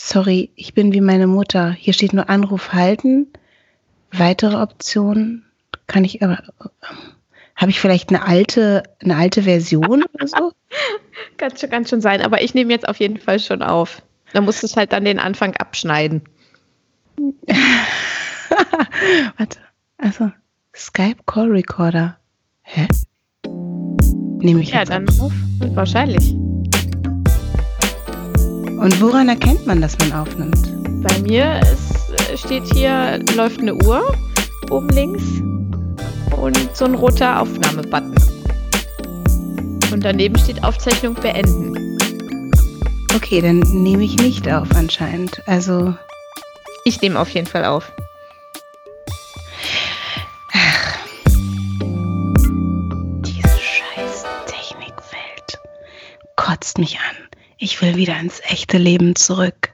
Sorry, ich bin wie meine Mutter. Hier steht nur Anruf halten. Weitere Optionen kann ich aber. Habe ich vielleicht eine alte, eine alte Version oder so? kann, schon, kann schon sein, aber ich nehme jetzt auf jeden Fall schon auf. Da musst du es halt dann den Anfang abschneiden. Warte. Also, Skype Call Recorder. Hä? Nehme ich ja, dann auf? Wahrscheinlich. Und woran erkennt man, dass man aufnimmt? Bei mir ist, äh, steht hier, läuft eine Uhr oben links und so ein roter Aufnahmebutton. Und daneben steht Aufzeichnung beenden. Okay, dann nehme ich nicht auf anscheinend. Also. Ich nehme auf jeden Fall auf. Ach. Diese scheiß Technikwelt kotzt mich an. Ich will wieder ins echte Leben zurück.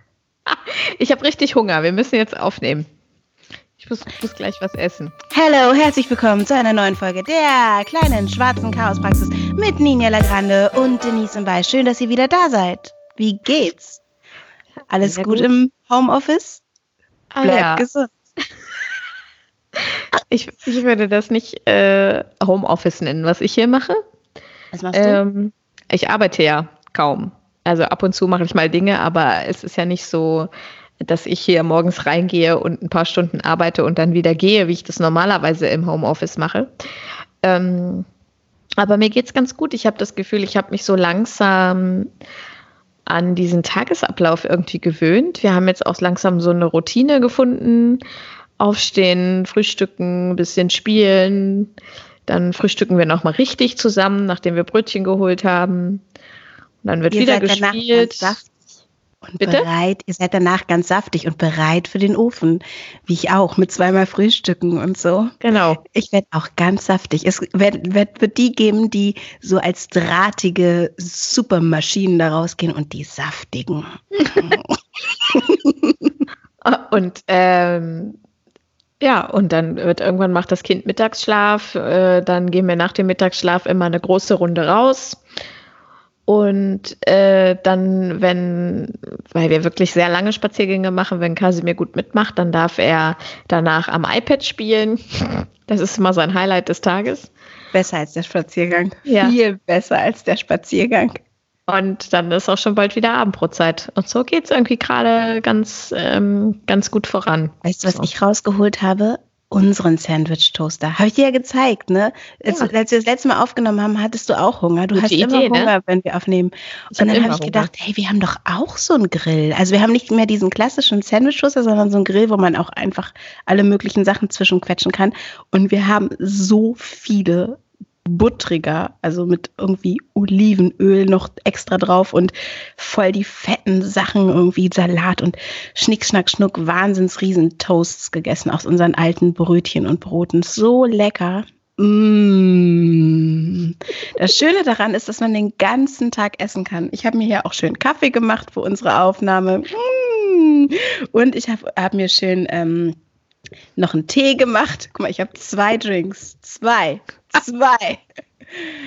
Ich habe richtig Hunger. Wir müssen jetzt aufnehmen. Ich muss, muss, gleich was essen. Hallo, herzlich willkommen zu einer neuen Folge der kleinen schwarzen Chaospraxis mit Ninja Lagrande und Denise im Ball. Schön, dass ihr wieder da seid. Wie geht's? Alles gut, gut, im Homeoffice? Ah, Bleibt ja. gesund. Ich, ich, würde das nicht äh, Homeoffice nennen, was ich hier mache. Was machst du? Ähm, ich arbeite ja kaum. Also ab und zu mache ich mal Dinge, aber es ist ja nicht so, dass ich hier morgens reingehe und ein paar Stunden arbeite und dann wieder gehe, wie ich das normalerweise im Homeoffice mache. Ähm, aber mir geht es ganz gut. Ich habe das Gefühl, ich habe mich so langsam an diesen Tagesablauf irgendwie gewöhnt. Wir haben jetzt auch langsam so eine Routine gefunden. Aufstehen, frühstücken, ein bisschen spielen. Dann frühstücken wir nochmal richtig zusammen, nachdem wir Brötchen geholt haben. Und dann wird ihr wieder gespielt. Und Bitte? bereit, ihr seid danach ganz saftig und bereit für den Ofen. Wie ich auch, mit zweimal Frühstücken und so. Genau. Ich werde auch ganz saftig. Es wird, wird, wird die geben, die so als drahtige Supermaschinen da rausgehen und die saftigen. und ähm, ja, und dann wird irgendwann macht das Kind Mittagsschlaf. Äh, dann gehen wir nach dem Mittagsschlaf immer eine große Runde raus. Und äh, dann, wenn, weil wir wirklich sehr lange Spaziergänge machen, wenn Kasimir gut mitmacht, dann darf er danach am iPad spielen. Das ist immer sein Highlight des Tages. Besser als der Spaziergang. Ja. Viel besser als der Spaziergang. Und dann ist auch schon bald wieder Abendbrotzeit. Und so geht es irgendwie gerade ganz, ähm, ganz gut voran. Weißt du, was so. ich rausgeholt habe? Unseren Sandwich-Toaster. Habe ich dir ja gezeigt, ne? Als, ja. als, wir das letzte Mal aufgenommen haben, hattest du auch Hunger. Du Gute hast Idee, immer ne? Hunger, ne? wenn wir aufnehmen. Ich und dann habe ich gedacht, Hunger. hey, wir haben doch auch so einen Grill. Also wir haben nicht mehr diesen klassischen Sandwich-Toaster, sondern so einen Grill, wo man auch einfach alle möglichen Sachen zwischenquetschen kann. Und wir haben so viele buttriger, also mit irgendwie Olivenöl noch extra drauf und voll die fetten Sachen, irgendwie Salat und Schnick, Schnack, Schnuck, Wahnsinns Riesentoasts gegessen aus unseren alten Brötchen und Broten. So lecker. Mmh. Das Schöne daran ist, dass man den ganzen Tag essen kann. Ich habe mir hier auch schön Kaffee gemacht für unsere Aufnahme. Mmh. Und ich habe hab mir schön ähm, noch einen Tee gemacht. Guck mal, ich habe zwei Drinks. Zwei. Zwei.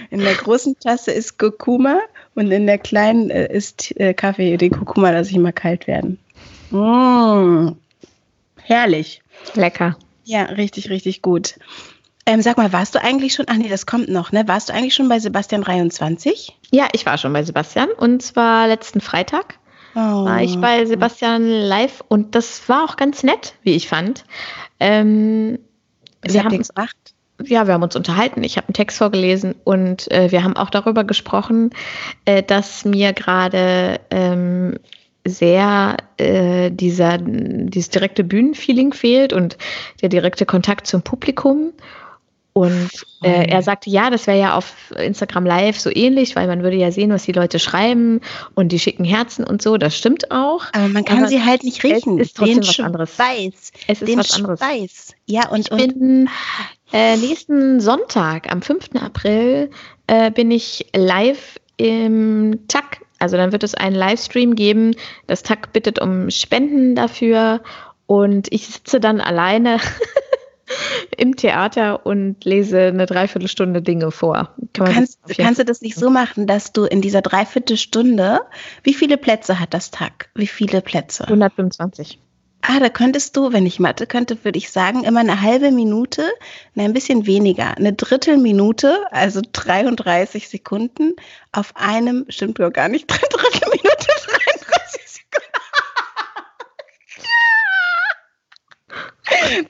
In der großen Tasse ist Kurkuma und in der kleinen äh, ist äh, Kaffee. Den Kurkuma lasse ich immer kalt werden. Mmh. Herrlich. Lecker. Ja, richtig, richtig gut. Ähm, sag mal, warst du eigentlich schon, ach nee, das kommt noch, ne? Warst du eigentlich schon bei Sebastian 23? Ja, ich war schon bei Sebastian und zwar letzten Freitag oh. war ich bei Sebastian live und das war auch ganz nett, wie ich fand. Ähm, wir haben gemacht? Ja, wir haben uns unterhalten, ich habe einen Text vorgelesen und äh, wir haben auch darüber gesprochen, äh, dass mir gerade ähm, sehr äh, dieser, dieses direkte Bühnenfeeling fehlt und der direkte Kontakt zum Publikum. Und äh, er sagte, ja, das wäre ja auf Instagram Live so ähnlich, weil man würde ja sehen, was die Leute schreiben und die schicken Herzen und so. Das stimmt auch. Aber man kann aber sie halt nicht riechen. Es ist trotzdem Den was anderes. Weiß. Es ist Den was anderes. Weiß. Ja, und, ich und bin äh, nächsten Sonntag, am 5. April, äh, bin ich live im TAC. Also dann wird es einen Livestream geben. Das TAC bittet um Spenden dafür und ich sitze dann alleine im Theater und lese eine Dreiviertelstunde Dinge vor. Kann kannst, kannst du das nicht so machen, dass du in dieser Dreiviertelstunde, wie viele Plätze hat das Tag? Wie viele Plätze? 125. Ah, da könntest du, wenn ich Mathe könnte, würde ich sagen, immer eine halbe Minute, nein, ein bisschen weniger, eine Drittelminute, also 33 Sekunden auf einem, stimmt doch gar nicht, Drittelminute, 33 Sekunden.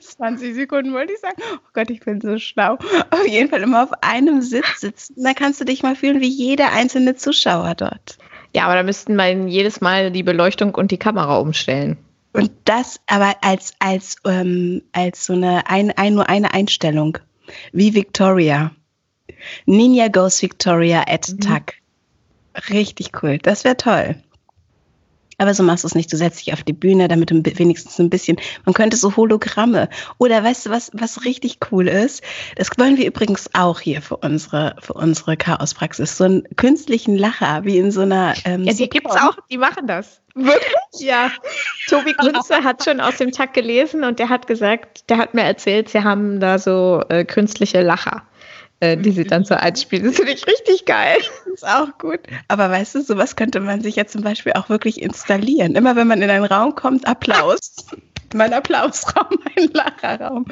20 Sekunden wollte ich sagen. Oh Gott, ich bin so schlau. Auf jeden Fall immer auf einem Sitz sitzen. Da kannst du dich mal fühlen wie jeder einzelne Zuschauer dort. Ja, aber da müssten wir jedes Mal die Beleuchtung und die Kamera umstellen. Und das aber als, als, ähm, als so eine, ein, ein, nur eine Einstellung. Wie Victoria. Ninja Goes Victoria at mhm. Tuck. Richtig cool. Das wäre toll. Aber so machst du es nicht. Du setzt dich auf die Bühne, damit du wenigstens ein bisschen, man könnte so Hologramme. Oder weißt du, was, was richtig cool ist? Das wollen wir übrigens auch hier für unsere, für unsere Chaospraxis. So einen künstlichen Lacher, wie in so einer. Ähm, ja, die gibt es auch, die machen das. Wirklich? Ja. Tobi Kunze hat schon aus dem Tag gelesen und der hat gesagt, der hat mir erzählt, sie haben da so äh, künstliche Lacher die sie dann so einspielen. Das finde ich richtig geil. Das ist auch gut. Aber weißt du, sowas könnte man sich ja zum Beispiel auch wirklich installieren. Immer wenn man in einen Raum kommt, Applaus. mein Applausraum, mein Lacherraum.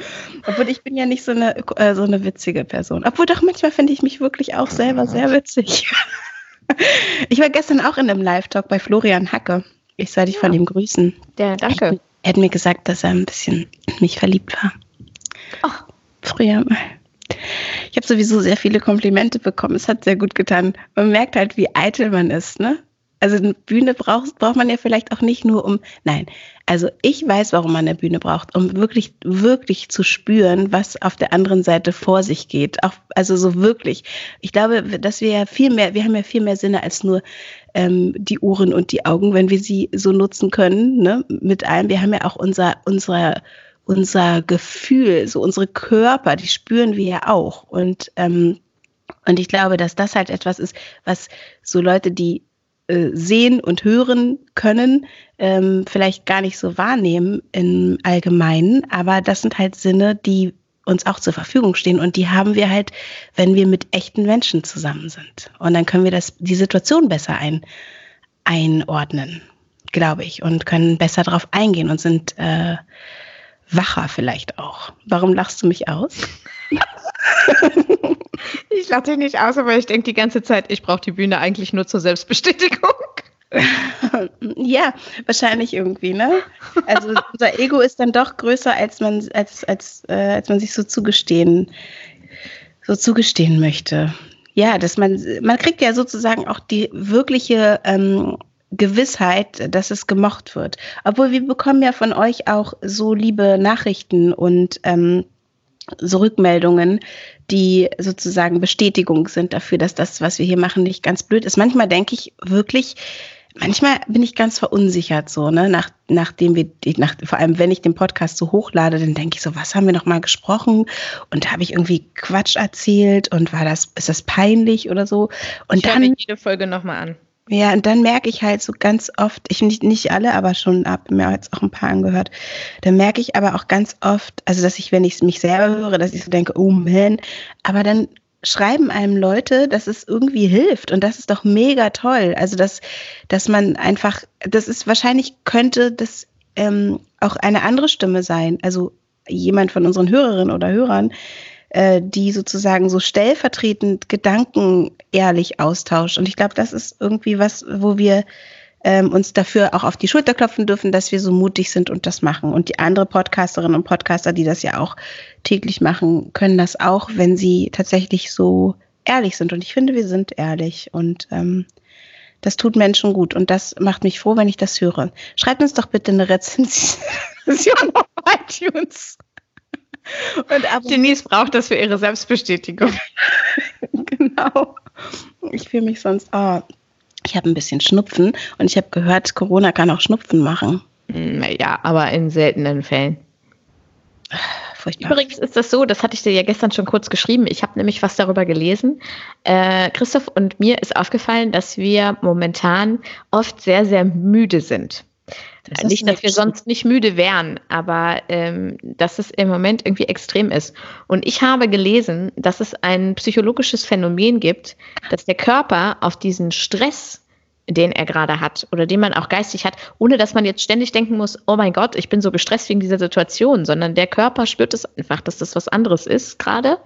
Obwohl ich bin ja nicht so eine, äh, so eine witzige Person. Obwohl doch manchmal finde ich mich wirklich auch selber sehr witzig. ich war gestern auch in einem Live-Talk bei Florian Hacke. Ich soll dich ja. von ihm grüßen. Der, danke. Er hat mir gesagt, dass er ein bisschen in mich verliebt war. Ach. Früher mal. Ich habe sowieso sehr viele Komplimente bekommen. Es hat sehr gut getan. Man merkt halt, wie eitel man ist, ne? Also eine Bühne braucht, braucht man ja vielleicht auch nicht nur um, nein, also ich weiß, warum man eine Bühne braucht, um wirklich, wirklich zu spüren, was auf der anderen Seite vor sich geht. Auch, also so wirklich. Ich glaube, dass wir ja viel mehr, wir haben ja viel mehr Sinne als nur ähm, die Ohren und die Augen, wenn wir sie so nutzen können, ne, mit allem. Wir haben ja auch unser, unser unser Gefühl, so unsere Körper, die spüren wir ja auch. Und, ähm, und ich glaube, dass das halt etwas ist, was so Leute, die äh, sehen und hören können, ähm, vielleicht gar nicht so wahrnehmen im Allgemeinen. Aber das sind halt Sinne, die uns auch zur Verfügung stehen und die haben wir halt, wenn wir mit echten Menschen zusammen sind. Und dann können wir das, die Situation besser ein, einordnen, glaube ich, und können besser darauf eingehen und sind äh, wacher vielleicht auch. Warum lachst du mich aus? ich lache dich nicht aus, aber ich denke die ganze Zeit, ich brauche die Bühne eigentlich nur zur Selbstbestätigung. ja, wahrscheinlich irgendwie, ne? Also unser Ego ist dann doch größer, als man, als, als, äh, als man sich so zugestehen, so zugestehen möchte. Ja, dass man, man kriegt ja sozusagen auch die wirkliche ähm, Gewissheit, dass es gemocht wird. Obwohl wir bekommen ja von euch auch so liebe Nachrichten und ähm, so Rückmeldungen, die sozusagen Bestätigung sind dafür, dass das, was wir hier machen, nicht ganz blöd ist. Manchmal denke ich wirklich, manchmal bin ich ganz verunsichert so, ne, nach, nachdem wir, nach, vor allem wenn ich den Podcast so hochlade, dann denke ich so, was haben wir noch mal gesprochen und habe ich irgendwie Quatsch erzählt und war das, ist das peinlich oder so? Und ich dann jede Folge noch mal an. Ja, und dann merke ich halt so ganz oft, ich nicht, nicht alle, aber schon ab, mir jetzt auch ein paar angehört, dann merke ich aber auch ganz oft, also dass ich, wenn ich mich selber höre, dass ich so denke, oh man, aber dann schreiben einem Leute, dass es irgendwie hilft und das ist doch mega toll. Also dass, dass man einfach, das ist wahrscheinlich könnte das ähm, auch eine andere Stimme sein, also jemand von unseren Hörerinnen oder Hörern, äh, die sozusagen so stellvertretend Gedanken ehrlich austauscht. Und ich glaube, das ist irgendwie was, wo wir ähm, uns dafür auch auf die Schulter klopfen dürfen, dass wir so mutig sind und das machen. Und die andere Podcasterinnen und Podcaster, die das ja auch täglich machen, können das auch, wenn sie tatsächlich so ehrlich sind. Und ich finde, wir sind ehrlich und ähm, das tut Menschen gut und das macht mich froh, wenn ich das höre. Schreibt uns doch bitte eine Rezension auf iTunes. Und Denise braucht das für ihre Selbstbestätigung. genau. Ich fühle mich sonst, oh, ich habe ein bisschen Schnupfen und ich habe gehört, Corona kann auch Schnupfen machen. Hm, ja, aber in seltenen Fällen. Furchtbar. Übrigens ist das so, das hatte ich dir ja gestern schon kurz geschrieben. Ich habe nämlich was darüber gelesen. Äh, Christoph und mir ist aufgefallen, dass wir momentan oft sehr, sehr müde sind. Das nicht, dass wir sonst nicht müde wären, aber ähm, dass es im Moment irgendwie extrem ist. Und ich habe gelesen, dass es ein psychologisches Phänomen gibt, dass der Körper auf diesen Stress den er gerade hat oder den man auch geistig hat, ohne dass man jetzt ständig denken muss, oh mein Gott, ich bin so gestresst wegen dieser Situation, sondern der Körper spürt es einfach, dass das was anderes ist gerade.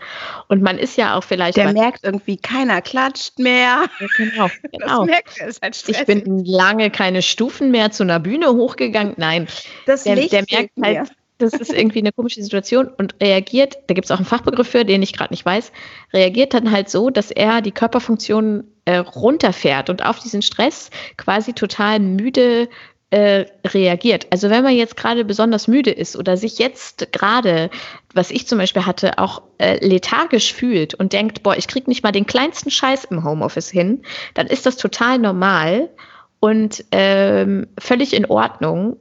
Und man ist ja auch vielleicht. Der merkt irgendwie, keiner klatscht mehr. Ja, genau, genau. Das merkt er, ist halt ich bin lange keine Stufen mehr zu einer Bühne hochgegangen. Nein. Das der, der merkt halt, das ist irgendwie eine komische Situation und reagiert, da gibt es auch einen Fachbegriff für, den ich gerade nicht weiß, reagiert dann halt so, dass er die Körperfunktionen äh, runterfährt und auf diesen Stress quasi total müde äh, reagiert. Also wenn man jetzt gerade besonders müde ist oder sich jetzt gerade, was ich zum Beispiel hatte, auch äh, lethargisch fühlt und denkt, boah, ich krieg nicht mal den kleinsten Scheiß im Homeoffice hin, dann ist das total normal und ähm, völlig in Ordnung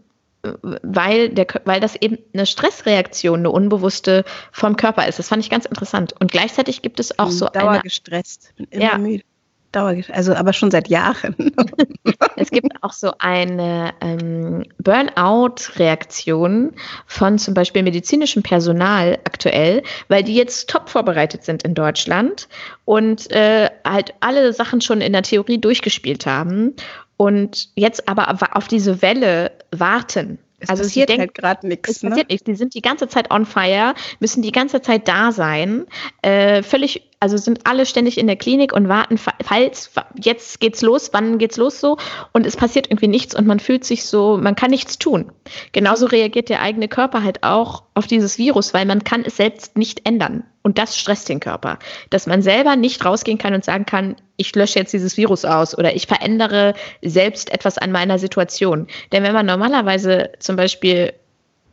weil, der, weil das eben eine Stressreaktion, eine unbewusste vom Körper ist. Das fand ich ganz interessant. Und gleichzeitig gibt es auch so Dauer eine, gestresst, bin immer ja. müde. Dauer, also aber schon seit Jahren. es gibt auch so eine ähm, Burnout-Reaktion von zum Beispiel medizinischem Personal aktuell, weil die jetzt top vorbereitet sind in Deutschland und äh, halt alle Sachen schon in der Theorie durchgespielt haben und jetzt aber auf diese Welle warten. Es also passiert denken, halt gerade nichts. Es ne? passiert nichts. Die sind die ganze Zeit on fire, müssen die ganze Zeit da sein, äh, völlig also sind alle ständig in der Klinik und warten, falls jetzt geht's los, wann geht's los so und es passiert irgendwie nichts und man fühlt sich so, man kann nichts tun. Genauso reagiert der eigene Körper halt auch auf dieses Virus, weil man kann es selbst nicht ändern und das stresst den Körper, dass man selber nicht rausgehen kann und sagen kann, ich lösche jetzt dieses Virus aus oder ich verändere selbst etwas an meiner Situation. Denn wenn man normalerweise zum Beispiel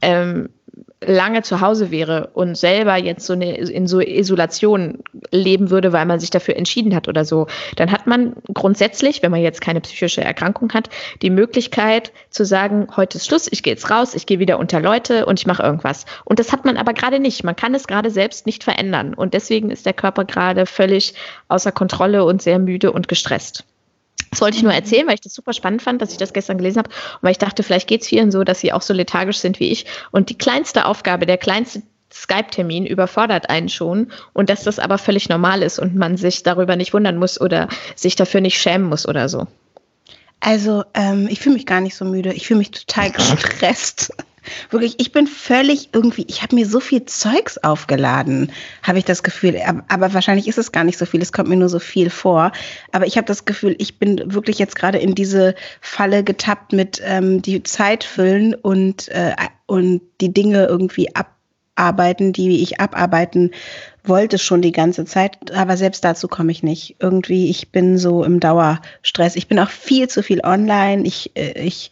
ähm, lange zu Hause wäre und selber jetzt so eine, in so Isolation leben würde, weil man sich dafür entschieden hat oder so, dann hat man grundsätzlich, wenn man jetzt keine psychische Erkrankung hat, die Möglichkeit zu sagen, heute ist Schluss, ich gehe jetzt raus, ich gehe wieder unter Leute und ich mache irgendwas. Und das hat man aber gerade nicht. Man kann es gerade selbst nicht verändern. Und deswegen ist der Körper gerade völlig außer Kontrolle und sehr müde und gestresst. Das wollte ich nur erzählen, weil ich das super spannend fand, dass ich das gestern gelesen habe und weil ich dachte, vielleicht geht es vielen so, dass sie auch so lethargisch sind wie ich. Und die kleinste Aufgabe, der kleinste Skype-Termin überfordert einen schon und dass das aber völlig normal ist und man sich darüber nicht wundern muss oder sich dafür nicht schämen muss oder so. Also ähm, ich fühle mich gar nicht so müde. Ich fühle mich total gestresst. Wirklich, ich bin völlig irgendwie, ich habe mir so viel Zeugs aufgeladen, habe ich das Gefühl. Aber wahrscheinlich ist es gar nicht so viel, es kommt mir nur so viel vor. Aber ich habe das Gefühl, ich bin wirklich jetzt gerade in diese Falle getappt mit ähm, die Zeit füllen und, äh, und die Dinge irgendwie abarbeiten, die ich abarbeiten wollte schon die ganze Zeit, aber selbst dazu komme ich nicht. Irgendwie, ich bin so im Dauerstress. Ich bin auch viel zu viel online. Ich, äh, ich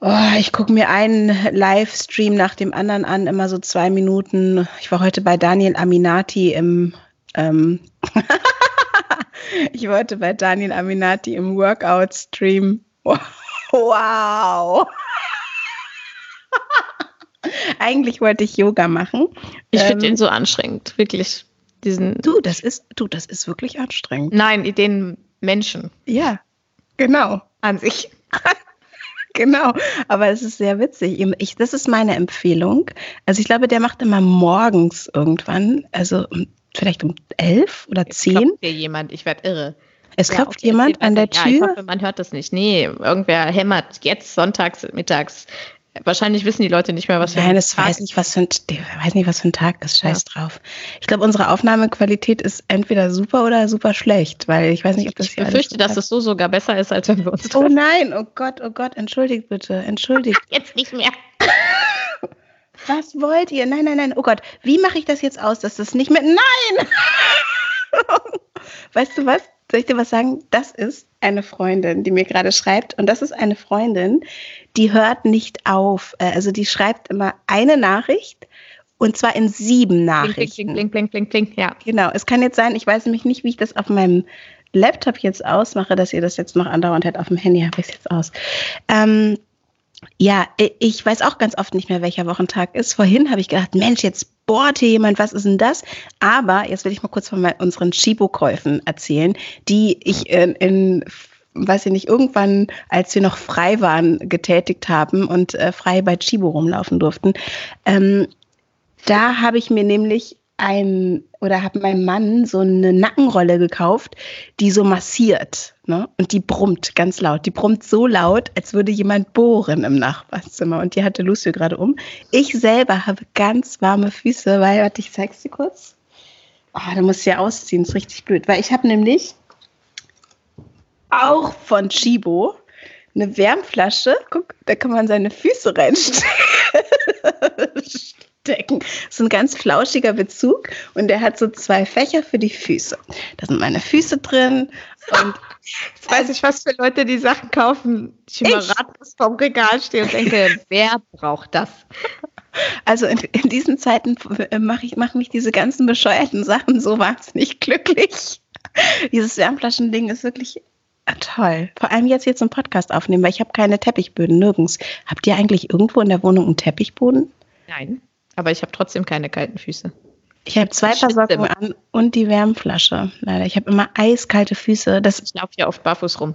Oh, ich gucke mir einen Livestream nach dem anderen an, immer so zwei Minuten. Ich war heute bei Daniel Aminati im ähm ich war heute bei Daniel Aminati im Workout-Stream. Wow. Eigentlich wollte ich Yoga machen. Ich finde ähm, den so anstrengend, wirklich. Diesen du, das ist, du, das ist wirklich anstrengend. Nein, den Menschen. Ja, genau. An sich. Genau, aber es ist sehr witzig. Ich, das ist meine Empfehlung. Also ich glaube, der macht immer morgens irgendwann, also vielleicht um elf oder Jetzt zehn. hier jemand, ich werde irre. Es ja, klopft jemand an der Tür. Ja, ich hoffe, man hört das nicht. Nee, irgendwer hämmert jetzt sonntags mittags Wahrscheinlich wissen die Leute nicht mehr, was für Nein, ein es Tag weiß nicht, was für ein, weiß nicht, was für ein Tag ist. Scheiß ja. drauf. Ich glaube, unsere Aufnahmequalität ist entweder super oder super schlecht, weil ich weiß nicht, ob das ich befürchte, dass es so sogar besser ist, als wenn wir uns. Oh nein, oh Gott, oh Gott, entschuldigt bitte, entschuldigt. Jetzt nicht mehr. Was wollt ihr? Nein, nein, nein. Oh Gott, wie mache ich das jetzt aus, dass das nicht mehr. Nein! weißt du was? Soll ich dir was sagen? Das ist eine Freundin, die mir gerade schreibt. Und das ist eine Freundin, die hört nicht auf. Äh, also die schreibt immer eine Nachricht und zwar in sieben Nachrichten. Blink, blink, blink, blink, blink, ja. Genau. Es kann jetzt sein, ich weiß nämlich nicht, wie ich das auf meinem Laptop jetzt ausmache, dass ihr das jetzt noch andauernd hat. Auf dem Handy habe ich es jetzt aus. Ähm, ja, ich weiß auch ganz oft nicht mehr, welcher Wochentag ist. Vorhin habe ich gedacht, Mensch, jetzt bohrt hier jemand, was ist denn das? Aber jetzt will ich mal kurz von unseren Chibo-Käufen erzählen, die ich in, in weiß ich nicht, irgendwann, als wir noch frei waren, getätigt haben und äh, frei bei Chibo rumlaufen durften. Ähm, da habe ich mir nämlich ein oder habe meinem Mann so eine Nackenrolle gekauft, die so massiert. Ne? Und die brummt ganz laut. Die brummt so laut, als würde jemand bohren im Nachbarzimmer. Und die hatte Lucio gerade um. Ich selber habe ganz warme Füße, weil, warte, ich zeig's dir kurz. Oh, da muss ich ja ausziehen, ist richtig blöd. Weil ich habe nämlich auch von Chibo eine Wärmflasche. Guck, da kann man seine Füße reinstecken. Das ist ein ganz flauschiger Bezug und der hat so zwei Fächer für die Füße. Da sind meine Füße drin und Jetzt weiß ich, was für Leute die Sachen kaufen. Ich immer ratlos vom Regal stehe und denke, wer braucht das? Also in, in diesen Zeiten mache ich mach mich diese ganzen bescheuerten Sachen so wahnsinnig glücklich. Dieses Wärmflaschending ist wirklich toll. Vor allem jetzt hier zum Podcast aufnehmen, weil ich habe keine Teppichböden nirgends. Habt ihr eigentlich irgendwo in der Wohnung einen Teppichboden? Nein. Aber ich habe trotzdem keine kalten Füße. Ich habe zwei Socken an und die Wärmflasche. Leider. Ich habe immer eiskalte Füße. Das ich laufe hier oft barfuß rum.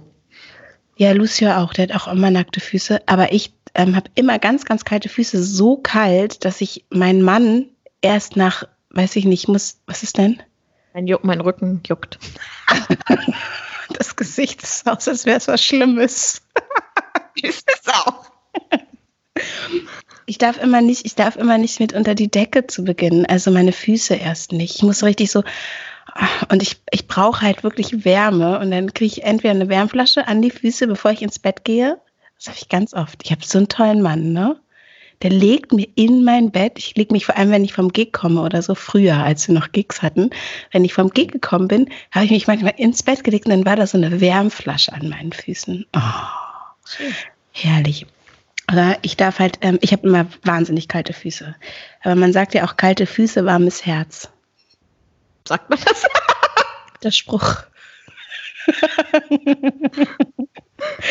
Ja, Lucio auch. Der hat auch immer nackte Füße. Aber ich ähm, habe immer ganz, ganz kalte Füße. So kalt, dass ich meinen Mann erst nach, weiß ich nicht, muss, was ist denn? Mein, Juck, mein Rücken juckt. das Gesicht ist aus, als wäre es was Schlimmes. ist es auch ich darf immer nicht, ich darf immer nicht mit unter die Decke zu beginnen. Also meine Füße erst nicht. Ich muss so richtig so, und ich, ich brauche halt wirklich Wärme. Und dann kriege ich entweder eine Wärmflasche an die Füße, bevor ich ins Bett gehe. Das habe ich ganz oft. Ich habe so einen tollen Mann, ne? Der legt mir in mein Bett, ich lege mich vor allem, wenn ich vom Gig komme oder so früher, als wir noch Gigs hatten, wenn ich vom Gig gekommen bin, habe ich mich manchmal ins Bett gelegt und dann war da so eine Wärmflasche an meinen Füßen. Oh, herrlich. Oder ich darf halt, ähm, ich habe immer wahnsinnig kalte Füße. Aber man sagt ja auch kalte Füße, warmes Herz. Sagt man das? Der Spruch.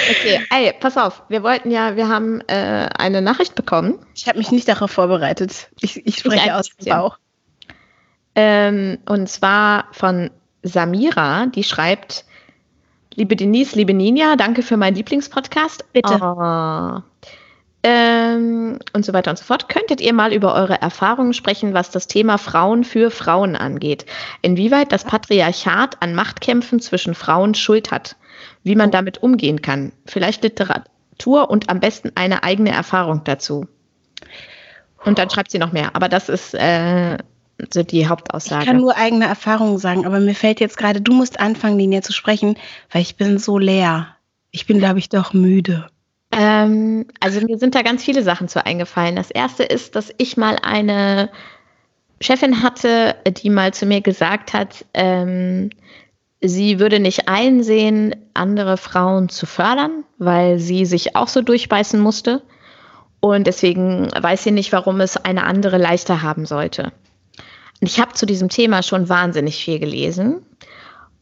okay, ey, pass auf, wir wollten ja, wir haben äh, eine Nachricht bekommen. Ich habe mich nicht darauf vorbereitet. Ich, ich spreche ich aus dem Bauch. Ähm, und zwar von Samira, die schreibt, liebe Denise, liebe Ninja, danke für meinen Lieblingspodcast. Bitte. Oh, ähm, und so weiter und so fort. Könntet ihr mal über eure Erfahrungen sprechen, was das Thema Frauen für Frauen angeht? Inwieweit das Patriarchat an Machtkämpfen zwischen Frauen Schuld hat? Wie man damit umgehen kann? Vielleicht Literatur und am besten eine eigene Erfahrung dazu. Und dann schreibt sie noch mehr. Aber das ist äh, so die Hauptaussage. Ich kann nur eigene Erfahrungen sagen, aber mir fällt jetzt gerade, du musst anfangen, Linie zu sprechen, weil ich bin so leer. Ich bin, glaube ich, doch müde. Ähm, also mir sind da ganz viele Sachen zu eingefallen. Das erste ist, dass ich mal eine Chefin hatte, die mal zu mir gesagt hat, ähm, sie würde nicht einsehen, andere Frauen zu fördern, weil sie sich auch so durchbeißen musste. Und deswegen weiß sie nicht, warum es eine andere leichter haben sollte. Und ich habe zu diesem Thema schon wahnsinnig viel gelesen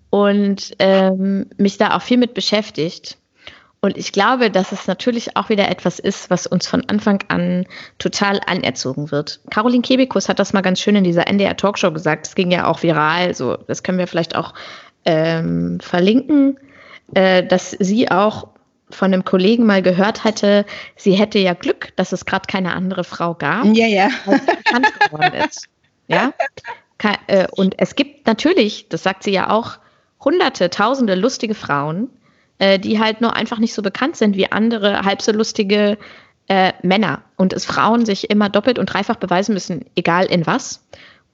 und ähm, mich da auch viel mit beschäftigt. Und ich glaube, dass es natürlich auch wieder etwas ist, was uns von Anfang an total anerzogen wird. Caroline Kebekus hat das mal ganz schön in dieser NDR Talkshow gesagt. Es ging ja auch viral. So, das können wir vielleicht auch ähm, verlinken, äh, dass sie auch von einem Kollegen mal gehört hatte, sie hätte ja Glück, dass es gerade keine andere Frau gab. Ja, ja. bekannt geworden ist. Ja. Äh, und es gibt natürlich, das sagt sie ja auch, hunderte, tausende lustige Frauen, äh, die halt nur einfach nicht so bekannt sind wie andere halb so lustige äh, Männer. Und es Frauen sich immer doppelt und dreifach beweisen müssen, egal in was,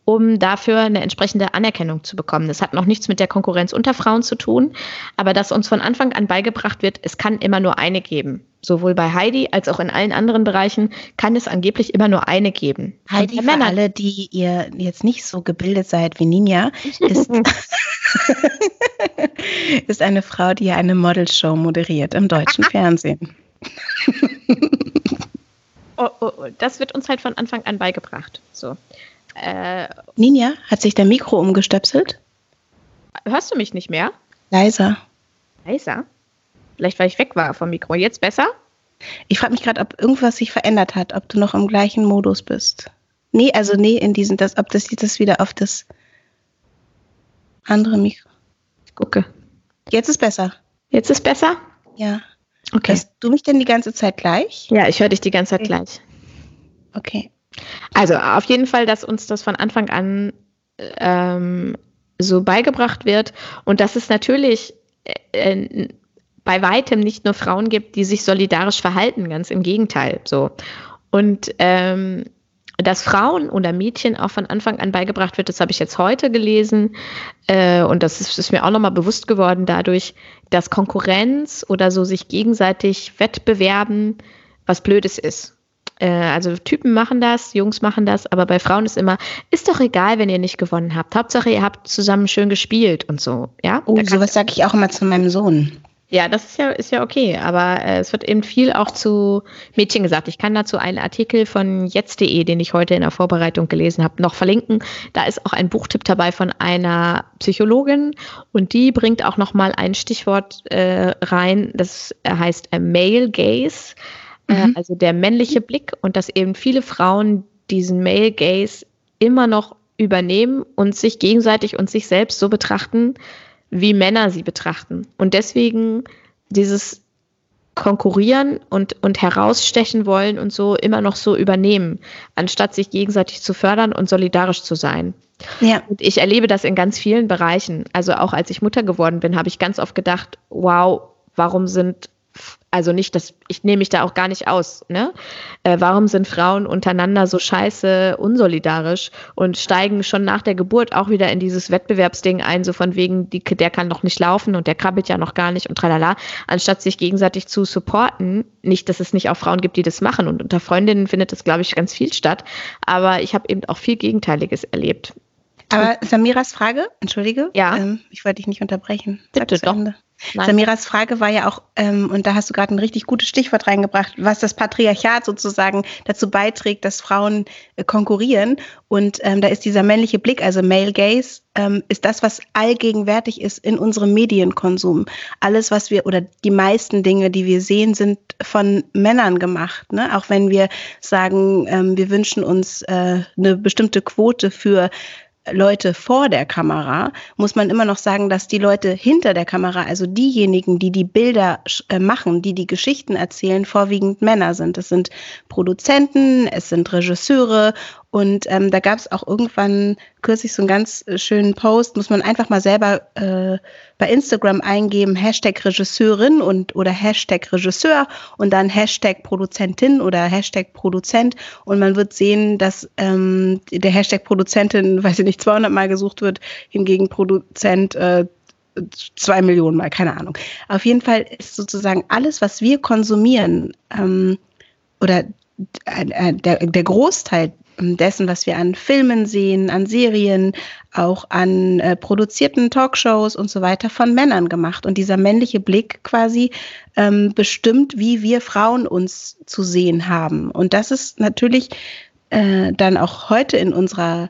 um dafür eine entsprechende Anerkennung zu bekommen. Das hat noch nichts mit der Konkurrenz unter Frauen zu tun, aber dass uns von Anfang an beigebracht wird, es kann immer nur eine geben. Sowohl bei Heidi als auch in allen anderen Bereichen kann es angeblich immer nur eine geben. Heidi, für alle, die ihr jetzt nicht so gebildet seid wie Ninja, ist, ist eine Frau, die eine Modelshow moderiert im deutschen Fernsehen. oh, oh, oh, das wird uns halt von Anfang an beigebracht. So. Äh, Ninja, hat sich der Mikro umgestöpselt? Hörst du mich nicht mehr? Leiser. Leiser? Vielleicht, weil ich weg war vom Mikro. Jetzt besser? Ich frage mich gerade, ob irgendwas sich verändert hat, ob du noch im gleichen Modus bist. Nee, also nee, in diesem, das, ob das jetzt wieder auf das andere Mikro. Ich gucke. Jetzt ist besser. Jetzt ist besser? Ja. Okay. Hörst du mich denn die ganze Zeit gleich? Ja, ich höre dich die ganze Zeit okay. gleich. Okay. Also auf jeden Fall, dass uns das von Anfang an ähm, so beigebracht wird und dass es natürlich äh, äh, bei weitem nicht nur Frauen gibt, die sich solidarisch verhalten, ganz im Gegenteil. So. Und ähm, dass Frauen oder Mädchen auch von Anfang an beigebracht wird, das habe ich jetzt heute gelesen äh, und das ist, ist mir auch nochmal bewusst geworden dadurch, dass Konkurrenz oder so sich gegenseitig Wettbewerben was Blödes ist. Äh, also Typen machen das, Jungs machen das, aber bei Frauen ist immer, ist doch egal, wenn ihr nicht gewonnen habt. Hauptsache, ihr habt zusammen schön gespielt und so. Ja? Oh, sowas sage ich auch immer zu meinem Sohn. Ja, das ist ja, ist ja okay, aber äh, es wird eben viel auch zu Mädchen gesagt. Ich kann dazu einen Artikel von jetzt.de, den ich heute in der Vorbereitung gelesen habe, noch verlinken. Da ist auch ein Buchtipp dabei von einer Psychologin und die bringt auch noch mal ein Stichwort äh, rein, das heißt äh, Male Gaze, mhm. also der männliche Blick und dass eben viele Frauen diesen Male Gaze immer noch übernehmen und sich gegenseitig und sich selbst so betrachten, wie Männer sie betrachten. Und deswegen dieses konkurrieren und, und herausstechen wollen und so immer noch so übernehmen, anstatt sich gegenseitig zu fördern und solidarisch zu sein. Ja. Und ich erlebe das in ganz vielen Bereichen. Also auch als ich Mutter geworden bin, habe ich ganz oft gedacht, wow, warum sind also nicht, dass ich nehme mich da auch gar nicht aus. Ne? Äh, warum sind Frauen untereinander so scheiße unsolidarisch und steigen schon nach der Geburt auch wieder in dieses Wettbewerbsding ein, so von wegen, die, der kann noch nicht laufen und der krabbelt ja noch gar nicht und tralala, anstatt sich gegenseitig zu supporten. Nicht, dass es nicht auch Frauen gibt, die das machen und unter Freundinnen findet das, glaube ich, ganz viel statt. Aber ich habe eben auch viel Gegenteiliges erlebt. Aber Samiras Frage, entschuldige, ja. Ähm, ich wollte dich nicht unterbrechen. Bitte doch. Ende. Nein. Samiras Frage war ja auch, ähm, und da hast du gerade ein richtig gutes Stichwort reingebracht, was das Patriarchat sozusagen dazu beiträgt, dass Frauen äh, konkurrieren. Und ähm, da ist dieser männliche Blick, also Male Gaze, ähm, ist das, was allgegenwärtig ist in unserem Medienkonsum. Alles, was wir oder die meisten Dinge, die wir sehen, sind von Männern gemacht. Ne? Auch wenn wir sagen, ähm, wir wünschen uns äh, eine bestimmte Quote für Leute vor der Kamera, muss man immer noch sagen, dass die Leute hinter der Kamera, also diejenigen, die die Bilder äh, machen, die die Geschichten erzählen, vorwiegend Männer sind. Es sind Produzenten, es sind Regisseure und ähm, da gab es auch irgendwann kürzlich so einen ganz äh, schönen Post, muss man einfach mal selber äh, bei Instagram eingeben, Hashtag Regisseurin und oder Hashtag Regisseur und dann Hashtag Produzentin oder Hashtag Produzent und man wird sehen, dass ähm, der Hashtag Produzentin, weiß ich nicht, 200 Mal gesucht wird, hingegen Produzent äh, zwei Millionen Mal, keine Ahnung. Auf jeden Fall ist sozusagen alles, was wir konsumieren ähm, oder äh, der, der Großteil dessen, was wir an Filmen sehen, an Serien, auch an äh, produzierten Talkshows und so weiter von Männern gemacht. Und dieser männliche Blick quasi ähm, bestimmt, wie wir Frauen uns zu sehen haben. Und das ist natürlich äh, dann auch heute in unserer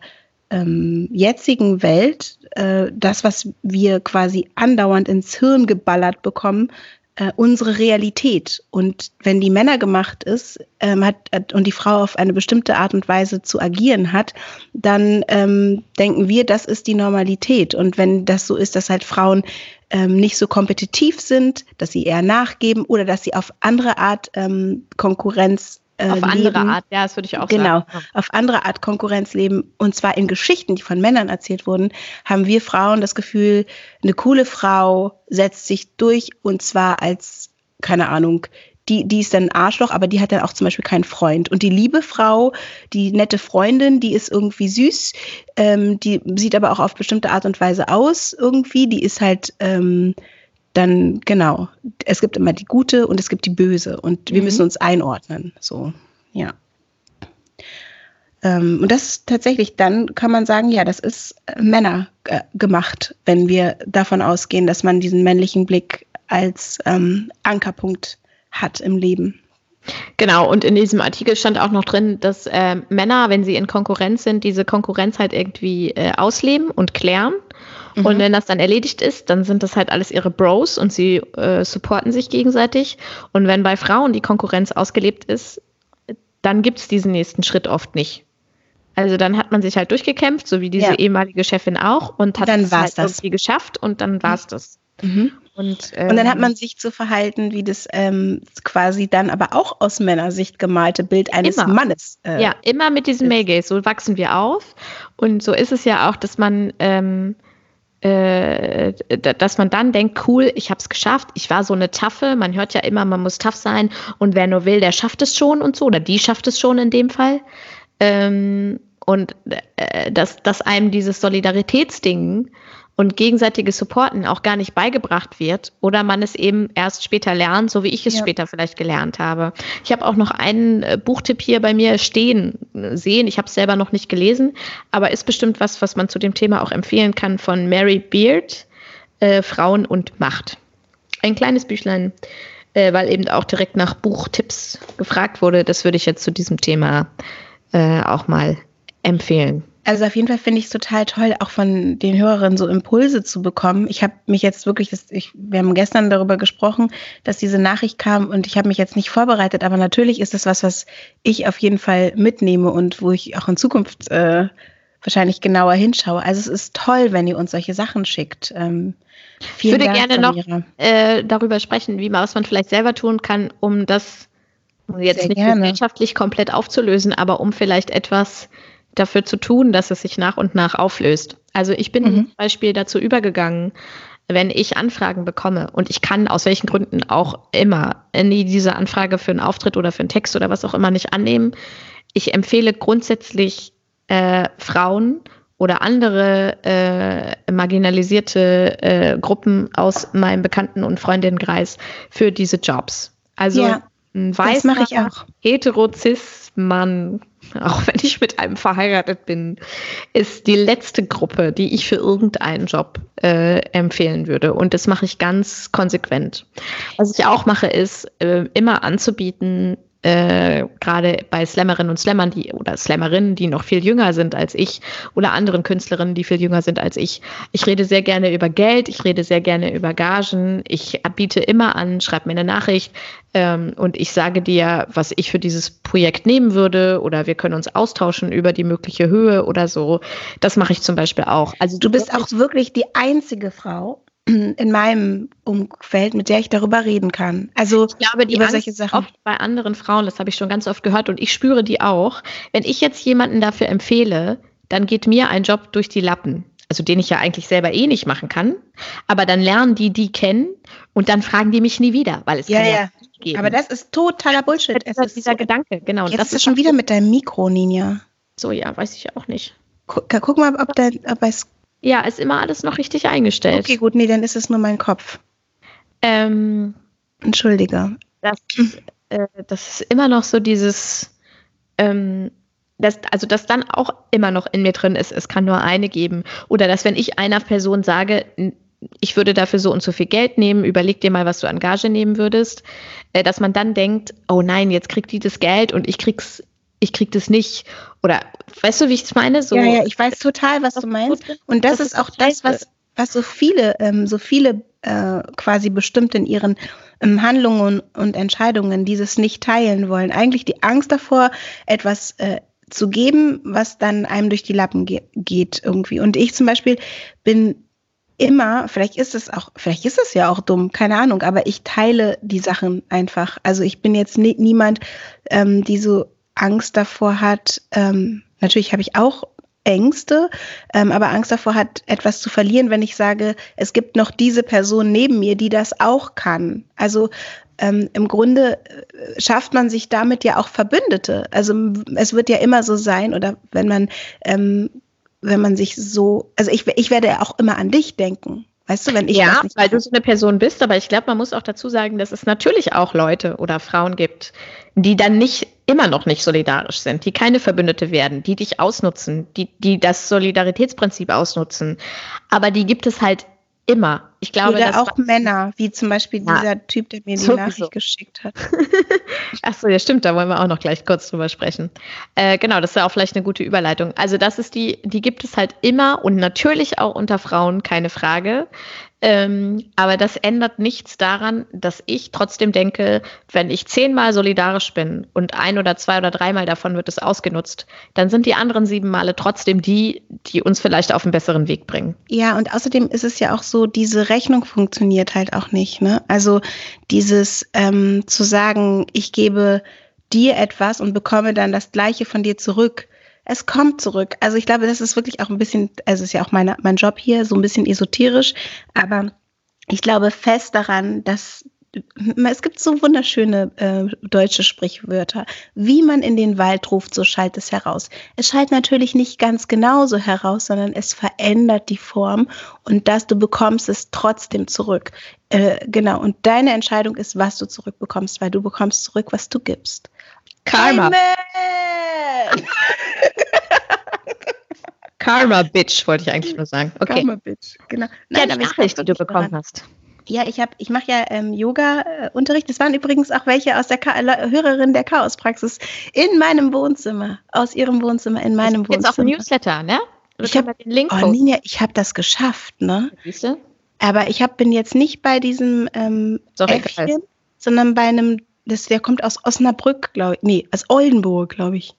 ähm, jetzigen Welt äh, das, was wir quasi andauernd ins Hirn geballert bekommen, äh, unsere Realität. Und wenn die Männer gemacht ist ähm, hat, hat, und die Frau auf eine bestimmte Art und Weise zu agieren hat, dann ähm, denken wir, das ist die Normalität. Und wenn das so ist, dass halt Frauen ähm, nicht so kompetitiv sind, dass sie eher nachgeben oder dass sie auf andere Art ähm, Konkurrenz äh, auf andere leben. Art, ja, das würde ich auch genau, sagen. Genau, auf andere Art Konkurrenz leben. Und zwar in Geschichten, die von Männern erzählt wurden, haben wir Frauen das Gefühl, eine coole Frau setzt sich durch und zwar als, keine Ahnung, die, die ist dann ein Arschloch, aber die hat dann auch zum Beispiel keinen Freund. Und die liebe Frau, die nette Freundin, die ist irgendwie süß, ähm, die sieht aber auch auf bestimmte Art und Weise aus irgendwie, die ist halt ähm, dann genau, es gibt immer die gute und es gibt die böse und wir mhm. müssen uns einordnen. So, ja. Ähm, und das tatsächlich, dann kann man sagen, ja, das ist äh, Männer äh, gemacht, wenn wir davon ausgehen, dass man diesen männlichen Blick als ähm, Ankerpunkt hat im Leben. Genau, und in diesem Artikel stand auch noch drin, dass äh, Männer, wenn sie in Konkurrenz sind, diese Konkurrenz halt irgendwie äh, ausleben und klären. Mhm. Und wenn das dann erledigt ist, dann sind das halt alles ihre Bros und sie äh, supporten sich gegenseitig. Und wenn bei Frauen die Konkurrenz ausgelebt ist, dann gibt es diesen nächsten Schritt oft nicht. Also dann hat man sich halt durchgekämpft, so wie diese ja. ehemalige Chefin auch, und hat dann es halt das. irgendwie geschafft und dann war es mhm. das. Mhm. Und, ähm, und, dann hat ähm, man sich zu verhalten, wie das ähm, quasi dann aber auch aus Männersicht gemalte Bild eines immer. Mannes. Äh, ja, immer mit diesem Male Gaze. So wachsen wir auf. Und so ist es ja auch, dass man, ähm, äh, dass man dann denkt, cool, ich habe es geschafft. Ich war so eine Taffe. Man hört ja immer, man muss tough sein. Und wer nur will, der schafft es schon und so. Oder die schafft es schon in dem Fall. Ähm, und äh, dass, dass einem dieses Solidaritätsding und gegenseitiges Supporten auch gar nicht beigebracht wird oder man es eben erst später lernt, so wie ich es ja. später vielleicht gelernt habe. Ich habe auch noch einen äh, Buchtipp hier bei mir stehen äh, sehen. Ich habe es selber noch nicht gelesen, aber ist bestimmt was, was man zu dem Thema auch empfehlen kann von Mary Beard, äh, Frauen und Macht. Ein kleines Büchlein, äh, weil eben auch direkt nach Buchtipps gefragt wurde. Das würde ich jetzt zu diesem Thema äh, auch mal empfehlen. Also auf jeden Fall finde ich es total toll, auch von den Hörerinnen so Impulse zu bekommen. Ich habe mich jetzt wirklich, das, ich, wir haben gestern darüber gesprochen, dass diese Nachricht kam und ich habe mich jetzt nicht vorbereitet, aber natürlich ist das was, was ich auf jeden Fall mitnehme und wo ich auch in Zukunft äh, wahrscheinlich genauer hinschaue. Also es ist toll, wenn ihr uns solche Sachen schickt. Ähm, ich würde Dank, gerne noch äh, darüber sprechen, wie man, was man vielleicht selber tun kann, um das jetzt Sehr nicht gerne. wirtschaftlich komplett aufzulösen, aber um vielleicht etwas dafür zu tun, dass es sich nach und nach auflöst. Also ich bin mhm. zum Beispiel dazu übergegangen, wenn ich Anfragen bekomme und ich kann aus welchen Gründen auch immer nie diese Anfrage für einen Auftritt oder für einen Text oder was auch immer nicht annehmen. Ich empfehle grundsätzlich äh, Frauen oder andere äh, marginalisierte äh, Gruppen aus meinem Bekannten- und Freundinnenkreis für diese Jobs. Also ja, ein weißer, hetero-cis-Mann auch wenn ich mit einem verheiratet bin, ist die letzte Gruppe, die ich für irgendeinen Job äh, empfehlen würde. Und das mache ich ganz konsequent. Was ich auch mache, ist äh, immer anzubieten, äh, gerade bei Slammerinnen und Slammern, die oder Slammerinnen, die noch viel jünger sind als ich oder anderen Künstlerinnen, die viel jünger sind als ich. Ich rede sehr gerne über Geld, ich rede sehr gerne über Gagen, ich biete immer an, schreib mir eine Nachricht ähm, und ich sage dir, was ich für dieses Projekt nehmen würde oder wir können uns austauschen über die mögliche Höhe oder so. Das mache ich zum Beispiel auch. Also du bist auch wirklich die einzige Frau, in meinem Umfeld, mit der ich darüber reden kann. Also ich glaube, die über Angst solche Sachen. oft bei anderen Frauen, das habe ich schon ganz oft gehört und ich spüre die auch. Wenn ich jetzt jemanden dafür empfehle, dann geht mir ein Job durch die Lappen. Also den ich ja eigentlich selber eh nicht machen kann. Aber dann lernen die die kennen und dann fragen die mich nie wieder, weil es ja, kann ja, ja geben. Aber das ist totaler Bullshit. Es ist dieser so, Gedanke, genau. Jetzt das ist schon wieder mit deinem Mikro, Ninja. So, ja, weiß ich auch nicht. Guck, guck mal, ob, dein, ob es ja, ist immer alles noch richtig eingestellt. Okay, gut, nee, dann ist es nur mein Kopf. Ähm, Entschuldige. Das, äh, das ist immer noch so dieses, ähm, das, also dass dann auch immer noch in mir drin ist, es kann nur eine geben. Oder dass wenn ich einer Person sage, ich würde dafür so und so viel Geld nehmen, überleg dir mal, was du an Gage nehmen würdest, äh, dass man dann denkt, oh nein, jetzt kriegt die das Geld und ich krieg's ich krieg das nicht. Oder weißt du, wie ich es meine? So, ja, ja, ich weiß total, was du meinst. Und das, das ist auch das, was, was so viele, ähm, so viele äh, quasi bestimmt in ihren ähm, Handlungen und Entscheidungen dieses nicht teilen wollen. Eigentlich die Angst davor, etwas äh, zu geben, was dann einem durch die Lappen ge geht irgendwie. Und ich zum Beispiel bin immer, vielleicht ist es auch, vielleicht ist es ja auch dumm, keine Ahnung, aber ich teile die Sachen einfach. Also ich bin jetzt nie, niemand, ähm, die so Angst davor hat, ähm, natürlich habe ich auch Ängste, ähm, aber Angst davor hat, etwas zu verlieren, wenn ich sage, es gibt noch diese Person neben mir, die das auch kann. Also ähm, im Grunde äh, schafft man sich damit ja auch Verbündete. Also es wird ja immer so sein, oder wenn man, ähm, wenn man sich so, also ich, ich werde auch immer an dich denken. Weißt du, wenn ich. Ja, weil du so eine Person bist, aber ich glaube, man muss auch dazu sagen, dass es natürlich auch Leute oder Frauen gibt, die dann nicht immer noch nicht solidarisch sind, die keine Verbündete werden, die dich ausnutzen, die, die das Solidaritätsprinzip ausnutzen. Aber die gibt es halt immer. Ich glaube, Oder auch Männer, wie zum Beispiel ja, dieser Typ, der mir die sowieso. Nachricht geschickt hat. Ach so, ja stimmt, da wollen wir auch noch gleich kurz drüber sprechen. Äh, genau, das ist ja auch vielleicht eine gute Überleitung. Also das ist die, die gibt es halt immer und natürlich auch unter Frauen, keine Frage. Ähm, aber das ändert nichts daran, dass ich trotzdem denke, wenn ich zehnmal solidarisch bin und ein oder zwei oder dreimal davon wird es ausgenutzt, dann sind die anderen sieben Male trotzdem die, die uns vielleicht auf einen besseren Weg bringen. Ja, und außerdem ist es ja auch so, diese Rechnung funktioniert halt auch nicht. Ne? Also dieses ähm, zu sagen, ich gebe dir etwas und bekomme dann das Gleiche von dir zurück. Es kommt zurück. Also ich glaube, das ist wirklich auch ein bisschen, also es ist ja auch meine, mein Job hier, so ein bisschen esoterisch, aber ich glaube fest daran, dass es gibt so wunderschöne äh, deutsche Sprichwörter. Wie man in den Wald ruft, so schallt es heraus. Es schallt natürlich nicht ganz genauso heraus, sondern es verändert die Form und dass du bekommst es trotzdem zurück. Äh, genau. Und deine Entscheidung ist, was du zurückbekommst, weil du bekommst zurück, was du gibst. Karma. Karma Bitch, wollte ich eigentlich nur sagen. Okay. Karma Bitch, genau. Nein, ja, die Nachricht, die du bekommen hast. Ja, ich habe, ich mache ja ähm, Yoga-Unterricht. Das waren übrigens auch welche aus der Ka Hörerin der Chaos-Praxis in meinem Wohnzimmer, aus ihrem Wohnzimmer in meinem das Wohnzimmer. Jetzt auch ein Newsletter, ne? Oder ich habe den Link. Oh, Ninja, ich habe das geschafft, ne? Siehste? Aber ich hab, bin jetzt nicht bei diesem ähm, Äffchen, sondern bei einem, das, der kommt aus Osnabrück, glaube ich. Nee, aus Oldenburg, glaube ich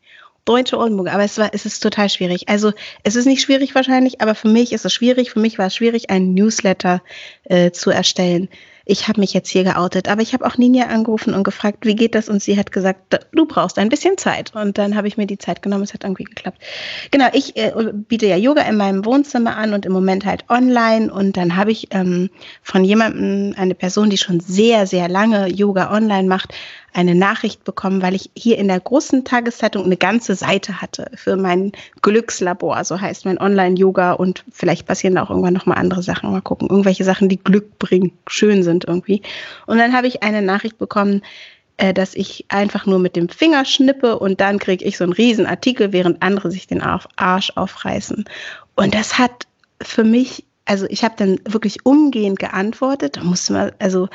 deutsche Oldenburg, aber es war, es ist total schwierig. Also es ist nicht schwierig wahrscheinlich, aber für mich ist es schwierig. Für mich war es schwierig, einen Newsletter äh, zu erstellen ich habe mich jetzt hier geoutet, aber ich habe auch Ninja angerufen und gefragt, wie geht das? Und sie hat gesagt, du brauchst ein bisschen Zeit. Und dann habe ich mir die Zeit genommen, es hat irgendwie geklappt. Genau, ich äh, biete ja Yoga in meinem Wohnzimmer an und im Moment halt online. Und dann habe ich ähm, von jemandem, eine Person, die schon sehr, sehr lange Yoga online macht, eine Nachricht bekommen, weil ich hier in der großen Tageszeitung eine ganze Seite hatte für mein Glückslabor, so heißt mein Online-Yoga und vielleicht passieren da auch irgendwann nochmal andere Sachen. Mal gucken, irgendwelche Sachen, die Glück bringen, schön sind irgendwie. Und dann habe ich eine Nachricht bekommen, äh, dass ich einfach nur mit dem Finger schnippe und dann kriege ich so einen riesen Artikel, während andere sich den Arsch aufreißen. Und das hat für mich, also ich habe dann wirklich umgehend geantwortet, da musste man, also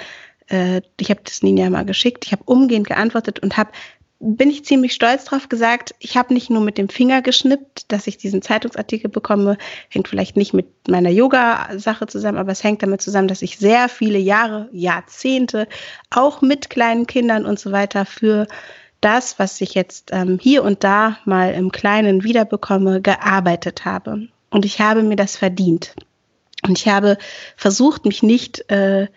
äh, ich habe das Ninja mal geschickt, ich habe umgehend geantwortet und habe bin ich ziemlich stolz drauf gesagt, ich habe nicht nur mit dem Finger geschnippt, dass ich diesen Zeitungsartikel bekomme, hängt vielleicht nicht mit meiner Yoga-Sache zusammen, aber es hängt damit zusammen, dass ich sehr viele Jahre, Jahrzehnte, auch mit kleinen Kindern und so weiter für das, was ich jetzt ähm, hier und da mal im Kleinen wiederbekomme, gearbeitet habe. Und ich habe mir das verdient. Und ich habe versucht, mich nicht äh,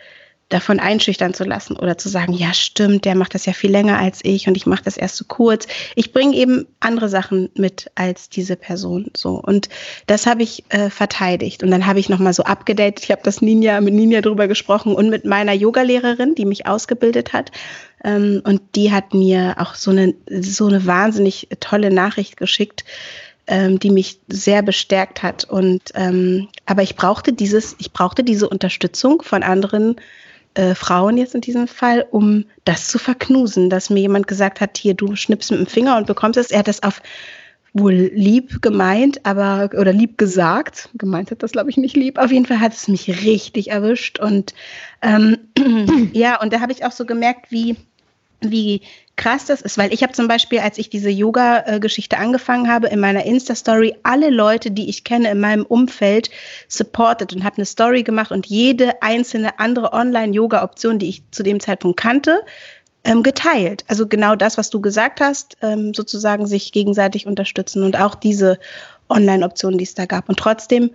davon einschüchtern zu lassen oder zu sagen, ja stimmt, der macht das ja viel länger als ich und ich mache das erst so kurz. Ich bringe eben andere Sachen mit als diese Person so und das habe ich äh, verteidigt und dann habe ich noch mal so abgedatet. Ich habe das Ninja mit Ninja drüber gesprochen und mit meiner Yogalehrerin, die mich ausgebildet hat ähm, und die hat mir auch so eine so eine wahnsinnig tolle Nachricht geschickt ähm, die mich sehr bestärkt hat. Und ähm, aber ich brauchte dieses, ich brauchte diese Unterstützung von anderen äh, Frauen jetzt in diesem Fall, um das zu verknusen, dass mir jemand gesagt hat, hier, du schnippst mit dem Finger und bekommst es. Er hat das auf wohl lieb gemeint, aber oder lieb gesagt. Gemeint hat das, glaube ich, nicht lieb. Auf jeden Fall hat es mich richtig erwischt. Und ähm, ja, und da habe ich auch so gemerkt, wie, wie krass das ist, weil ich habe zum Beispiel, als ich diese Yoga-Geschichte angefangen habe, in meiner Insta-Story alle Leute, die ich kenne in meinem Umfeld, supported und habe eine Story gemacht und jede einzelne andere Online-Yoga-Option, die ich zu dem Zeitpunkt kannte, ähm, geteilt. Also genau das, was du gesagt hast, ähm, sozusagen sich gegenseitig unterstützen und auch diese Online-Optionen, die es da gab. Und trotzdem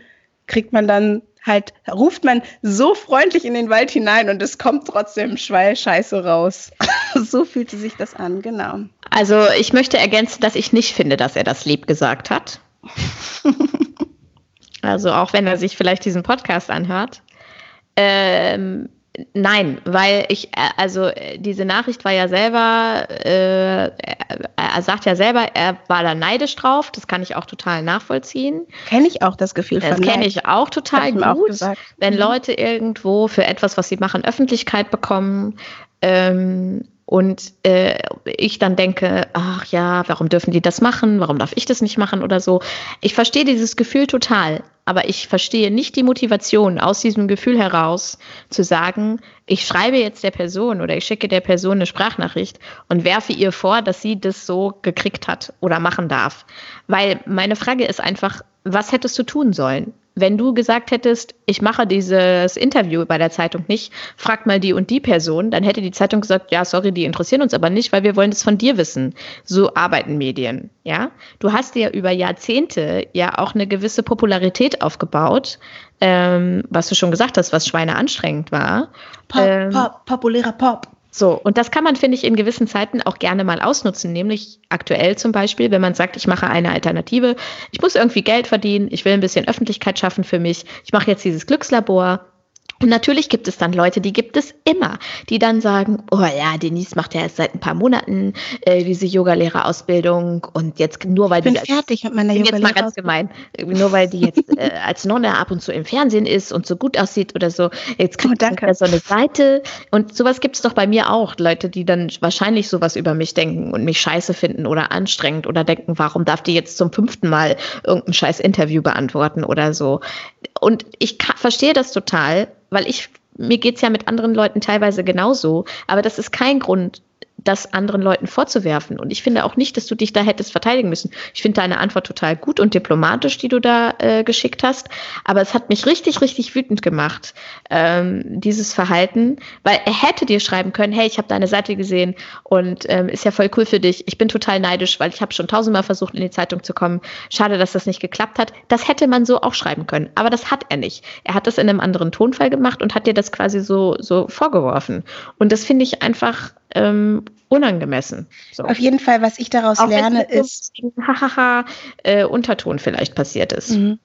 kriegt man dann halt, ruft man so freundlich in den Wald hinein und es kommt trotzdem Scheiße raus. so fühlte sich das an, genau. Also ich möchte ergänzen, dass ich nicht finde, dass er das lieb gesagt hat. also auch wenn er sich vielleicht diesen Podcast anhört. Ähm, Nein, weil ich, äh, also äh, diese Nachricht war ja selber, äh, er sagt ja selber, er war da neidisch drauf, das kann ich auch total nachvollziehen. Kenne ich auch das Gefühl von Das kenne ich auch total gut, auch wenn mhm. Leute irgendwo für etwas, was sie machen, Öffentlichkeit bekommen, ähm, und äh, ich dann denke, ach ja, warum dürfen die das machen? Warum darf ich das nicht machen oder so? Ich verstehe dieses Gefühl total, aber ich verstehe nicht die Motivation aus diesem Gefühl heraus zu sagen, ich schreibe jetzt der Person oder ich schicke der Person eine Sprachnachricht und werfe ihr vor, dass sie das so gekriegt hat oder machen darf. Weil meine Frage ist einfach, was hättest du tun sollen? Wenn du gesagt hättest, ich mache dieses Interview bei der Zeitung nicht, frag mal die und die Person, dann hätte die Zeitung gesagt, ja, sorry, die interessieren uns aber nicht, weil wir wollen das von dir wissen. So arbeiten Medien, ja. Du hast ja über Jahrzehnte ja auch eine gewisse Popularität aufgebaut, ähm, was du schon gesagt hast, was Schweine anstrengend war. Pop, ähm, Pop, populärer Pop. So, und das kann man, finde ich, in gewissen Zeiten auch gerne mal ausnutzen, nämlich aktuell zum Beispiel, wenn man sagt, ich mache eine Alternative, ich muss irgendwie Geld verdienen, ich will ein bisschen Öffentlichkeit schaffen für mich, ich mache jetzt dieses Glückslabor, und natürlich gibt es dann Leute, die gibt es immer, die dann sagen, oh ja, Denise macht ja erst seit ein paar Monaten äh, diese Yogalehrerausbildung und jetzt nur weil ich bin die fertig mit meiner jetzt mal ganz gemein, nur weil die jetzt äh, als Nonne ab und zu im Fernsehen ist und so gut aussieht oder so, jetzt kriegt oh, ja so eine Seite. Und sowas gibt es doch bei mir auch, Leute, die dann wahrscheinlich sowas über mich denken und mich scheiße finden oder anstrengend oder denken, warum darf die jetzt zum fünften Mal irgendein scheiß Interview beantworten oder so. Und ich verstehe das total, weil ich, mir geht's ja mit anderen Leuten teilweise genauso, aber das ist kein Grund, das anderen Leuten vorzuwerfen. Und ich finde auch nicht, dass du dich da hättest verteidigen müssen. Ich finde deine Antwort total gut und diplomatisch, die du da äh, geschickt hast. Aber es hat mich richtig, richtig wütend gemacht, ähm, dieses Verhalten, weil er hätte dir schreiben können, hey, ich habe deine Seite gesehen und ähm, ist ja voll cool für dich. Ich bin total neidisch, weil ich habe schon tausendmal versucht, in die Zeitung zu kommen. Schade, dass das nicht geklappt hat. Das hätte man so auch schreiben können. Aber das hat er nicht. Er hat das in einem anderen Tonfall gemacht und hat dir das quasi so, so vorgeworfen. Und das finde ich einfach ähm, unangemessen. So. Auf jeden Fall, was ich daraus Auch lerne, ist. Hahaha, äh, Unterton vielleicht passiert ist. Mhm.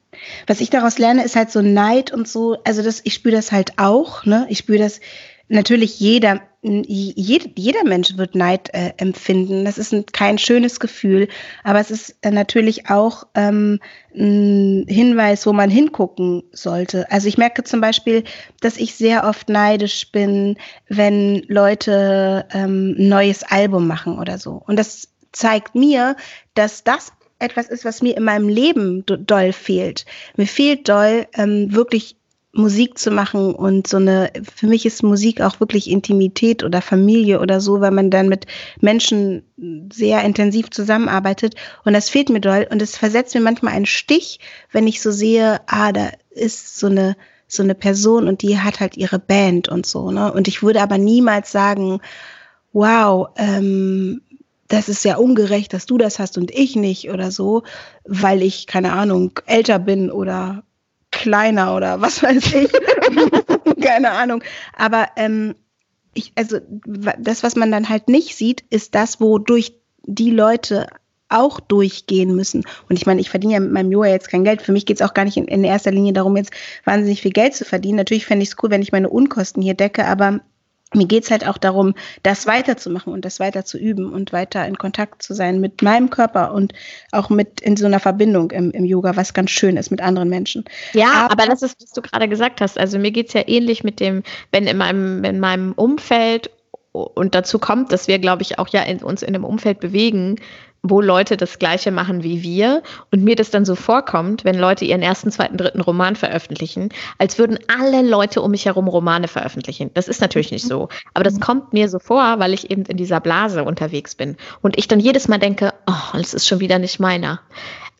Was ich daraus lerne, ist halt so Neid und so. Also das, ich spüre das halt auch. Ne? Ich spüre das natürlich jeder jeder, Mensch wird Neid äh, empfinden. Das ist ein, kein schönes Gefühl, aber es ist äh, natürlich auch ähm, ein Hinweis, wo man hingucken sollte. Also ich merke zum Beispiel, dass ich sehr oft neidisch bin, wenn Leute ähm, ein neues Album machen oder so. Und das zeigt mir, dass das etwas ist, was mir in meinem Leben doll fehlt. Mir fehlt doll ähm, wirklich Musik zu machen und so eine, für mich ist Musik auch wirklich Intimität oder Familie oder so, weil man dann mit Menschen sehr intensiv zusammenarbeitet und das fehlt mir doll und es versetzt mir manchmal einen Stich, wenn ich so sehe, ah, da ist so eine, so eine Person und die hat halt ihre Band und so, ne? Und ich würde aber niemals sagen, wow, ähm, das ist sehr ungerecht, dass du das hast und ich nicht oder so, weil ich, keine Ahnung, älter bin oder kleiner oder was weiß ich. Keine Ahnung. Aber ähm, ich, also das, was man dann halt nicht sieht, ist das, wodurch die Leute auch durchgehen müssen. Und ich meine, ich verdiene ja mit meinem Yoga jetzt kein Geld. Für mich geht es auch gar nicht in, in erster Linie darum, jetzt wahnsinnig viel Geld zu verdienen. Natürlich fände ich es cool, wenn ich meine Unkosten hier decke, aber mir geht's halt auch darum, das weiterzumachen und das weiter zu üben und weiter in Kontakt zu sein mit meinem Körper und auch mit in so einer Verbindung im, im Yoga, was ganz schön ist mit anderen Menschen. Ja, aber, aber das ist, was du gerade gesagt hast. Also mir geht's ja ähnlich mit dem, wenn in meinem, in meinem Umfeld und dazu kommt, dass wir, glaube ich, auch ja in, uns in einem Umfeld bewegen, wo Leute das Gleiche machen wie wir und mir das dann so vorkommt, wenn Leute ihren ersten, zweiten, dritten Roman veröffentlichen, als würden alle Leute um mich herum Romane veröffentlichen. Das ist natürlich nicht so. Aber das kommt mir so vor, weil ich eben in dieser Blase unterwegs bin. Und ich dann jedes Mal denke, oh, das ist schon wieder nicht meiner.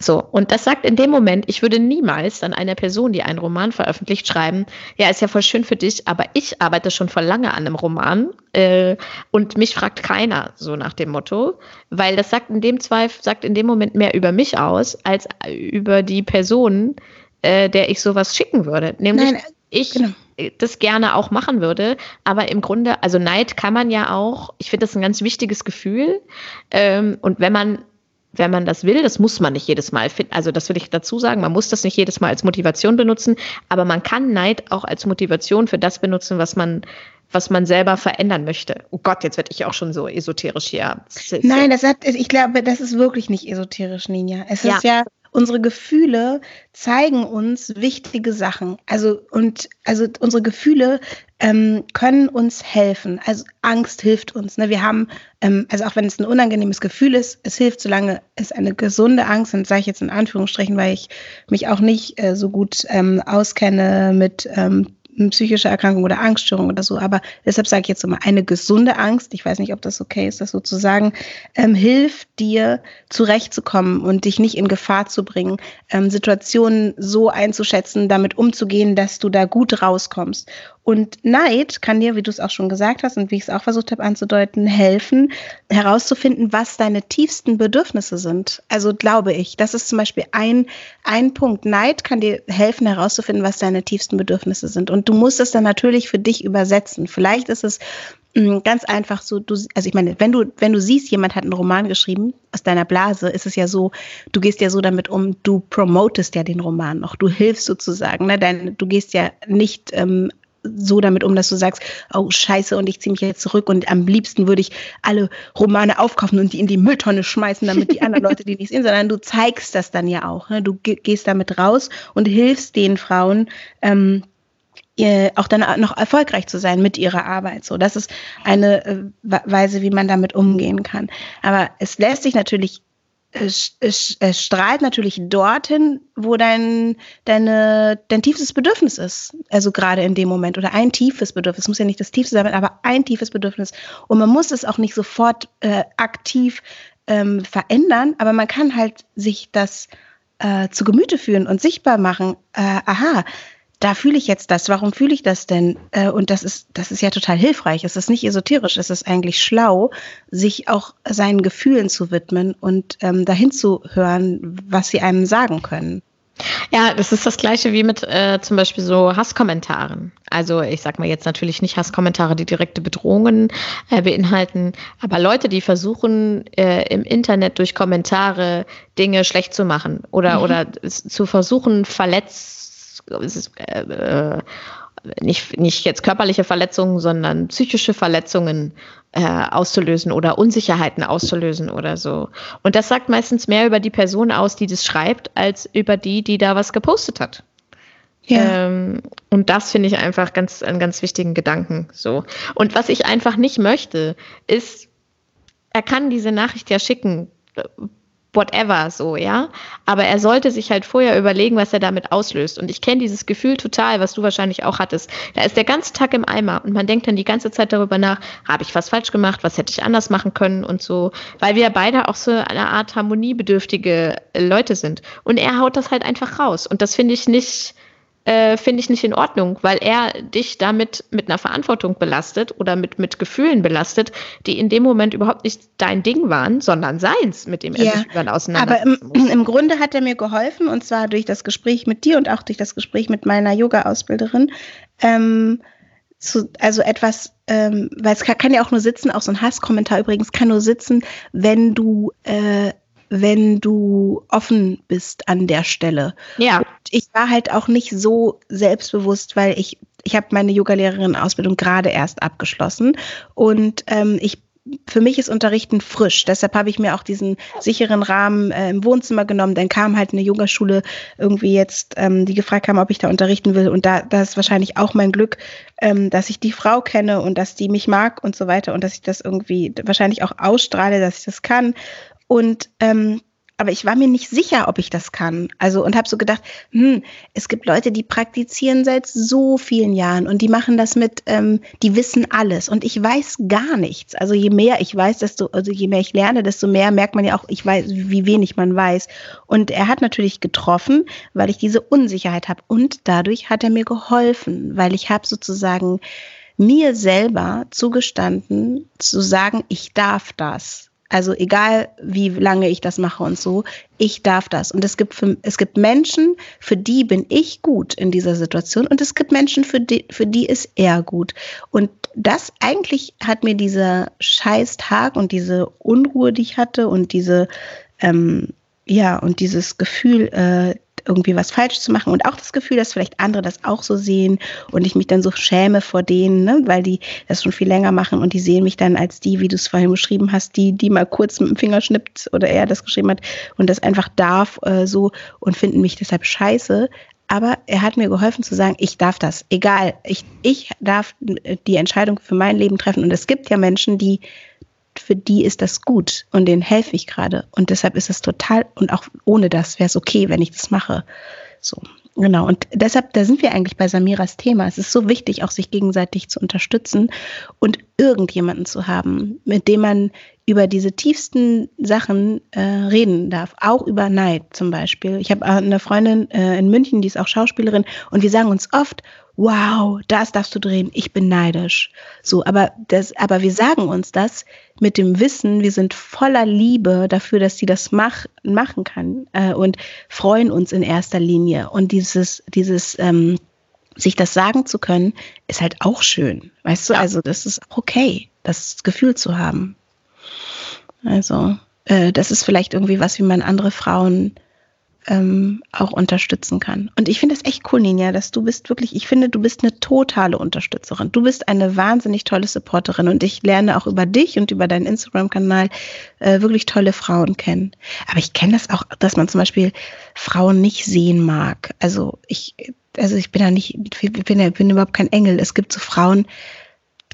So, und das sagt in dem Moment, ich würde niemals an einer Person, die einen Roman veröffentlicht, schreiben, ja, ist ja voll schön für dich, aber ich arbeite schon vor lange an einem Roman äh, und mich fragt keiner, so nach dem Motto, weil das sagt in dem Zweifel, sagt in dem Moment mehr über mich aus, als über die Person, äh, der ich sowas schicken würde. Nämlich Nein, ich genau. das gerne auch machen würde, aber im Grunde, also Neid kann man ja auch, ich finde das ein ganz wichtiges Gefühl. Ähm, und wenn man wenn man das will, das muss man nicht jedes Mal finden. Also das will ich dazu sagen, man muss das nicht jedes Mal als Motivation benutzen, aber man kann Neid auch als Motivation für das benutzen, was man was man selber verändern möchte. Oh Gott, jetzt werde ich auch schon so esoterisch hier. Nein, das hat, ich glaube, das ist wirklich nicht esoterisch, Ninja. Es ja. ist ja unsere Gefühle zeigen uns wichtige Sachen. Also und also unsere Gefühle ähm, können uns helfen. Also Angst hilft uns. Ne? Wir haben, ähm, also auch wenn es ein unangenehmes Gefühl ist, es hilft, solange es eine gesunde Angst, und sage ich jetzt in Anführungsstrichen, weil ich mich auch nicht äh, so gut ähm, auskenne mit ähm, psychische Erkrankung oder Angststörung oder so. Aber deshalb sage ich jetzt immer, eine gesunde Angst, ich weiß nicht, ob das okay ist, das so zu sagen, ähm, hilft dir zurechtzukommen und dich nicht in Gefahr zu bringen, ähm, Situationen so einzuschätzen, damit umzugehen, dass du da gut rauskommst. Und Neid kann dir, wie du es auch schon gesagt hast und wie ich es auch versucht habe anzudeuten, helfen, herauszufinden, was deine tiefsten Bedürfnisse sind. Also glaube ich, das ist zum Beispiel ein, ein Punkt. Neid kann dir helfen, herauszufinden, was deine tiefsten Bedürfnisse sind. Und du musst es dann natürlich für dich übersetzen. Vielleicht ist es mm, ganz einfach so, du, also ich meine, wenn du, wenn du siehst, jemand hat einen Roman geschrieben aus deiner Blase, ist es ja so, du gehst ja so damit um, du promotest ja den Roman noch, du hilfst sozusagen, ne? Dein, du gehst ja nicht ähm, so damit um, dass du sagst, oh scheiße, und ich ziehe mich jetzt zurück und am liebsten würde ich alle Romane aufkaufen und die in die Mülltonne schmeißen, damit die anderen Leute die nicht sehen, sondern du zeigst das dann ja auch. Ne? Du gehst damit raus und hilfst den Frauen, ähm, auch dann noch erfolgreich zu sein mit ihrer Arbeit. So, das ist eine äh, Weise, wie man damit umgehen kann. Aber es lässt sich natürlich es, es, strahlt natürlich dorthin, wo dein, deine, dein tiefstes Bedürfnis ist. Also gerade in dem Moment. Oder ein tiefes Bedürfnis. Es muss ja nicht das tiefste sein, aber ein tiefes Bedürfnis. Und man muss es auch nicht sofort äh, aktiv ähm, verändern, aber man kann halt sich das äh, zu Gemüte führen und sichtbar machen. Äh, aha, da fühle ich jetzt das, warum fühle ich das denn? Äh, und das ist, das ist ja total hilfreich. Es ist nicht esoterisch, es ist eigentlich schlau, sich auch seinen Gefühlen zu widmen und ähm, dahin zu hören, was sie einem sagen können. Ja, das ist das gleiche wie mit äh, zum Beispiel so Hasskommentaren. Also ich sag mal jetzt natürlich nicht Hasskommentare, die direkte Bedrohungen äh, beinhalten, aber Leute, die versuchen äh, im Internet durch Kommentare Dinge schlecht zu machen oder, mhm. oder zu versuchen, verletzt äh, äh, nicht, nicht jetzt körperliche Verletzungen, sondern psychische Verletzungen äh, auszulösen oder Unsicherheiten auszulösen oder so. Und das sagt meistens mehr über die Person aus, die das schreibt, als über die, die da was gepostet hat. Ja. Ähm, und das finde ich einfach ganz, einen ganz wichtigen Gedanken. So. Und was ich einfach nicht möchte, ist, er kann diese Nachricht ja schicken whatever so, ja. Aber er sollte sich halt vorher überlegen, was er damit auslöst. Und ich kenne dieses Gefühl total, was du wahrscheinlich auch hattest. Da ist der ganze Tag im Eimer und man denkt dann die ganze Zeit darüber nach, habe ich was falsch gemacht, was hätte ich anders machen können und so. Weil wir beide auch so eine Art harmoniebedürftige Leute sind. Und er haut das halt einfach raus. Und das finde ich nicht, äh, finde ich nicht in Ordnung, weil er dich damit mit einer Verantwortung belastet oder mit, mit Gefühlen belastet, die in dem Moment überhaupt nicht dein Ding waren, sondern seins, mit dem er ja, sich dann auseinandersetzt. Aber im, im, Grunde hat er mir geholfen und zwar durch das Gespräch mit dir und auch durch das Gespräch mit meiner Yoga-Ausbilderin. Ähm, zu, also etwas, ähm, weil es kann, kann, ja auch nur sitzen, auch so ein Hasskommentar übrigens kann nur sitzen, wenn du äh, wenn du offen bist an der Stelle. Ja. Und ich war halt auch nicht so selbstbewusst, weil ich, ich habe meine Yogalehrerin-Ausbildung gerade erst abgeschlossen und ähm, ich für mich ist Unterrichten frisch. Deshalb habe ich mir auch diesen sicheren Rahmen äh, im Wohnzimmer genommen. Dann kam halt eine Yogaschule irgendwie jetzt, ähm, die gefragt haben, ob ich da unterrichten will. Und da, das ist wahrscheinlich auch mein Glück, ähm, dass ich die Frau kenne und dass die mich mag und so weiter und dass ich das irgendwie wahrscheinlich auch ausstrahle, dass ich das kann. Und ähm, aber ich war mir nicht sicher, ob ich das kann. Also und habe so gedacht, hm, es gibt Leute, die praktizieren seit so vielen Jahren und die machen das mit, ähm, die wissen alles und ich weiß gar nichts. Also je mehr ich weiß, desto, also je mehr ich lerne, desto mehr merkt man ja auch, ich weiß, wie wenig man weiß. Und er hat natürlich getroffen, weil ich diese Unsicherheit habe und dadurch hat er mir geholfen, weil ich habe sozusagen mir selber zugestanden zu sagen, ich darf das also egal, wie lange ich das mache und so, ich darf das. Und es gibt, für, es gibt Menschen, für die bin ich gut in dieser Situation und es gibt Menschen, für die, für die ist er gut. Und das eigentlich hat mir dieser Scheißtag und diese Unruhe, die ich hatte und diese, ähm, ja, und dieses Gefühl, äh, irgendwie was falsch zu machen und auch das Gefühl, dass vielleicht andere das auch so sehen und ich mich dann so schäme vor denen, ne, weil die das schon viel länger machen und die sehen mich dann als die, wie du es vorhin beschrieben hast, die, die mal kurz mit dem Finger schnippt oder er das geschrieben hat und das einfach darf äh, so und finden mich deshalb scheiße. Aber er hat mir geholfen zu sagen, ich darf das, egal, ich, ich darf die Entscheidung für mein Leben treffen. Und es gibt ja Menschen, die für die ist das gut und denen helfe ich gerade. Und deshalb ist es total, und auch ohne das wäre es okay, wenn ich das mache. So, genau. Und deshalb, da sind wir eigentlich bei Samiras Thema. Es ist so wichtig, auch sich gegenseitig zu unterstützen und irgendjemanden zu haben, mit dem man über diese tiefsten Sachen äh, reden darf, auch über Neid zum Beispiel. Ich habe eine Freundin äh, in München, die ist auch Schauspielerin, und wir sagen uns oft, wow, das darfst du drehen, ich bin neidisch. So, aber das, aber wir sagen uns das mit dem Wissen, wir sind voller Liebe dafür, dass sie das mach, machen kann äh, und freuen uns in erster Linie. Und dieses, dieses, ähm, sich das sagen zu können, ist halt auch schön. Weißt du, also das ist auch okay, das Gefühl zu haben. Also, äh, das ist vielleicht irgendwie was, wie man andere Frauen ähm, auch unterstützen kann. Und ich finde das echt cool, Ninja, dass du bist wirklich, ich finde, du bist eine totale Unterstützerin. Du bist eine wahnsinnig tolle Supporterin und ich lerne auch über dich und über deinen Instagram-Kanal äh, wirklich tolle Frauen kennen. Aber ich kenne das auch, dass man zum Beispiel Frauen nicht sehen mag. Also ich, also ich bin da nicht, ich bin, ich bin überhaupt kein Engel. Es gibt so Frauen,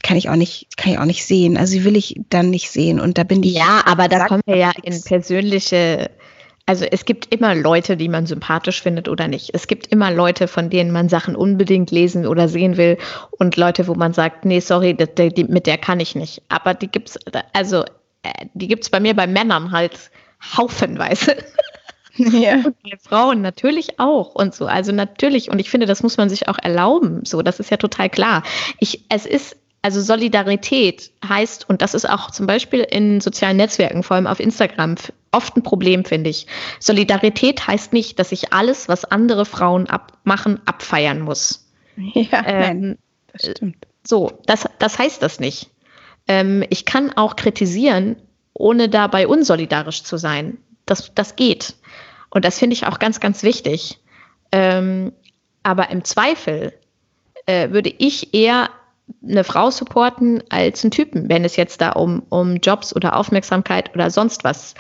kann ich auch nicht, kann ich auch nicht sehen. Also die will ich dann nicht sehen. Und da bin ich. Ja, aber da kommen wir ja in persönliche. Also es gibt immer Leute, die man sympathisch findet oder nicht. Es gibt immer Leute, von denen man Sachen unbedingt lesen oder sehen will und Leute, wo man sagt, nee, sorry, die, die, mit der kann ich nicht. Aber die gibt's, also äh, die gibt's bei mir bei Männern halt haufenweise. Ja. Und bei Frauen natürlich auch und so. Also natürlich, und ich finde, das muss man sich auch erlauben. So, das ist ja total klar. Ich, es ist also Solidarität heißt, und das ist auch zum Beispiel in sozialen Netzwerken, vor allem auf Instagram, oft ein Problem, finde ich. Solidarität heißt nicht, dass ich alles, was andere Frauen abmachen, abfeiern muss. Ja, ähm, nein, das stimmt. So, das, das heißt das nicht. Ähm, ich kann auch kritisieren, ohne dabei unsolidarisch zu sein. Das, das geht. Und das finde ich auch ganz, ganz wichtig. Ähm, aber im Zweifel äh, würde ich eher eine Frau supporten als einen Typen, wenn es jetzt da um, um Jobs oder Aufmerksamkeit oder sonst was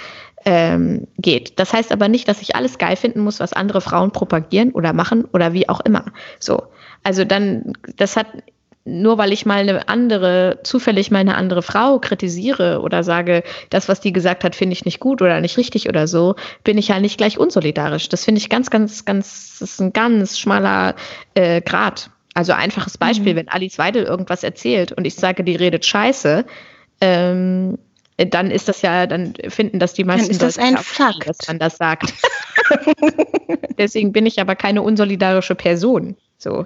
ähm, geht. Das heißt aber nicht, dass ich alles geil finden muss, was andere Frauen propagieren oder machen oder wie auch immer. So. Also dann, das hat, nur weil ich mal eine andere, zufällig mal eine andere Frau kritisiere oder sage, das, was die gesagt hat, finde ich nicht gut oder nicht richtig oder so, bin ich ja nicht gleich unsolidarisch. Das finde ich ganz, ganz, ganz, das ist ein ganz schmaler äh, Grad. Also einfaches Beispiel, mhm. wenn Alice Weidel irgendwas erzählt und ich sage, die redet scheiße, ähm, dann ist das ja, dann finden das die meisten, dann ist das ein Fakt, dass man das sagt. Deswegen bin ich aber keine unsolidarische Person. So.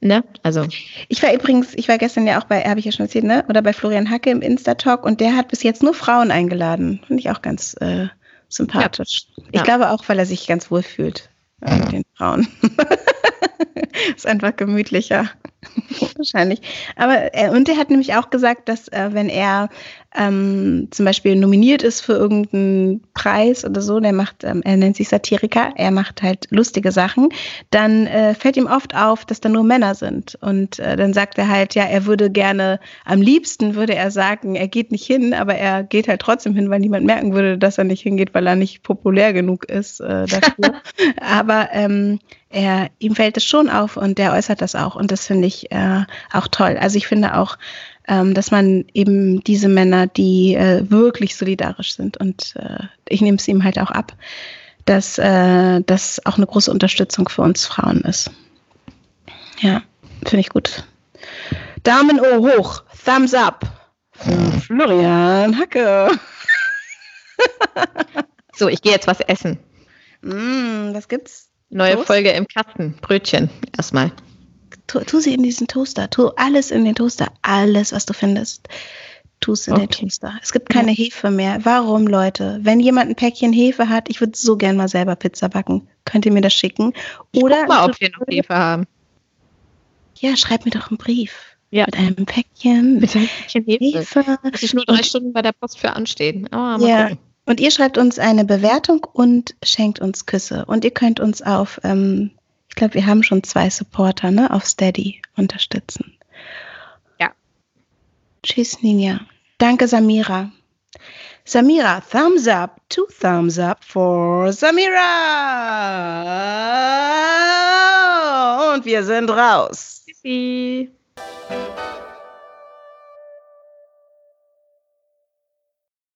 Ne? Also. Ich war übrigens, ich war gestern ja auch bei, habe ich ja schon erzählt, ne? Oder bei Florian Hacke im Insta-Talk und der hat bis jetzt nur Frauen eingeladen. Finde ich auch ganz äh, sympathisch. Ja. Ich ja. glaube auch, weil er sich ganz wohl fühlt mit den Frauen. ist einfach gemütlicher. Wahrscheinlich. Aber äh, und er hat nämlich auch gesagt, dass äh, wenn er ähm, zum Beispiel nominiert ist für irgendeinen Preis oder so, der macht, ähm, er nennt sich Satiriker, er macht halt lustige Sachen, dann äh, fällt ihm oft auf, dass da nur Männer sind. Und äh, dann sagt er halt, ja, er würde gerne, am liebsten würde er sagen, er geht nicht hin, aber er geht halt trotzdem hin, weil niemand merken würde, dass er nicht hingeht, weil er nicht populär genug ist äh, dafür. aber ähm, er, ihm fällt es schon auf und der äußert das auch. Und das finde ich äh, auch toll. Also ich finde auch, ähm, dass man eben diese Männer, die äh, wirklich solidarisch sind, und äh, ich nehme es ihm halt auch ab, dass äh, das auch eine große Unterstützung für uns Frauen ist. Ja, finde ich gut. Daumen hoch, Thumbs up. Florian Hacke. so, ich gehe jetzt was essen. Mm, was gibt's? Neue Toast? Folge im Kasten. Brötchen erstmal. Tu, tu, sie in diesen Toaster. Tu alles in den Toaster. Alles, was du findest. Tu es in okay. den Toaster. Es gibt keine ja. Hefe mehr. Warum, Leute? Wenn jemand ein Päckchen Hefe hat, ich würde so gern mal selber Pizza backen. Könnt ihr mir das schicken? Oder guck mal, ob wir noch Hefe haben. Ja, schreib mir doch einen Brief. Ja. Mit einem Päckchen. Mit einem Päckchen Hefe. Hefe. Muss ich nur drei Stunden bei der Post für anstehen. Oh, ja. Gucken. Und ihr schreibt uns eine Bewertung und schenkt uns Küsse. Und ihr könnt uns auf, ähm, ich glaube, wir haben schon zwei Supporter, ne, auf Steady unterstützen. Ja. Tschüss, Ninja. Danke, Samira. Samira, thumbs up, two thumbs up for Samira. Und wir sind raus. Tschüssi.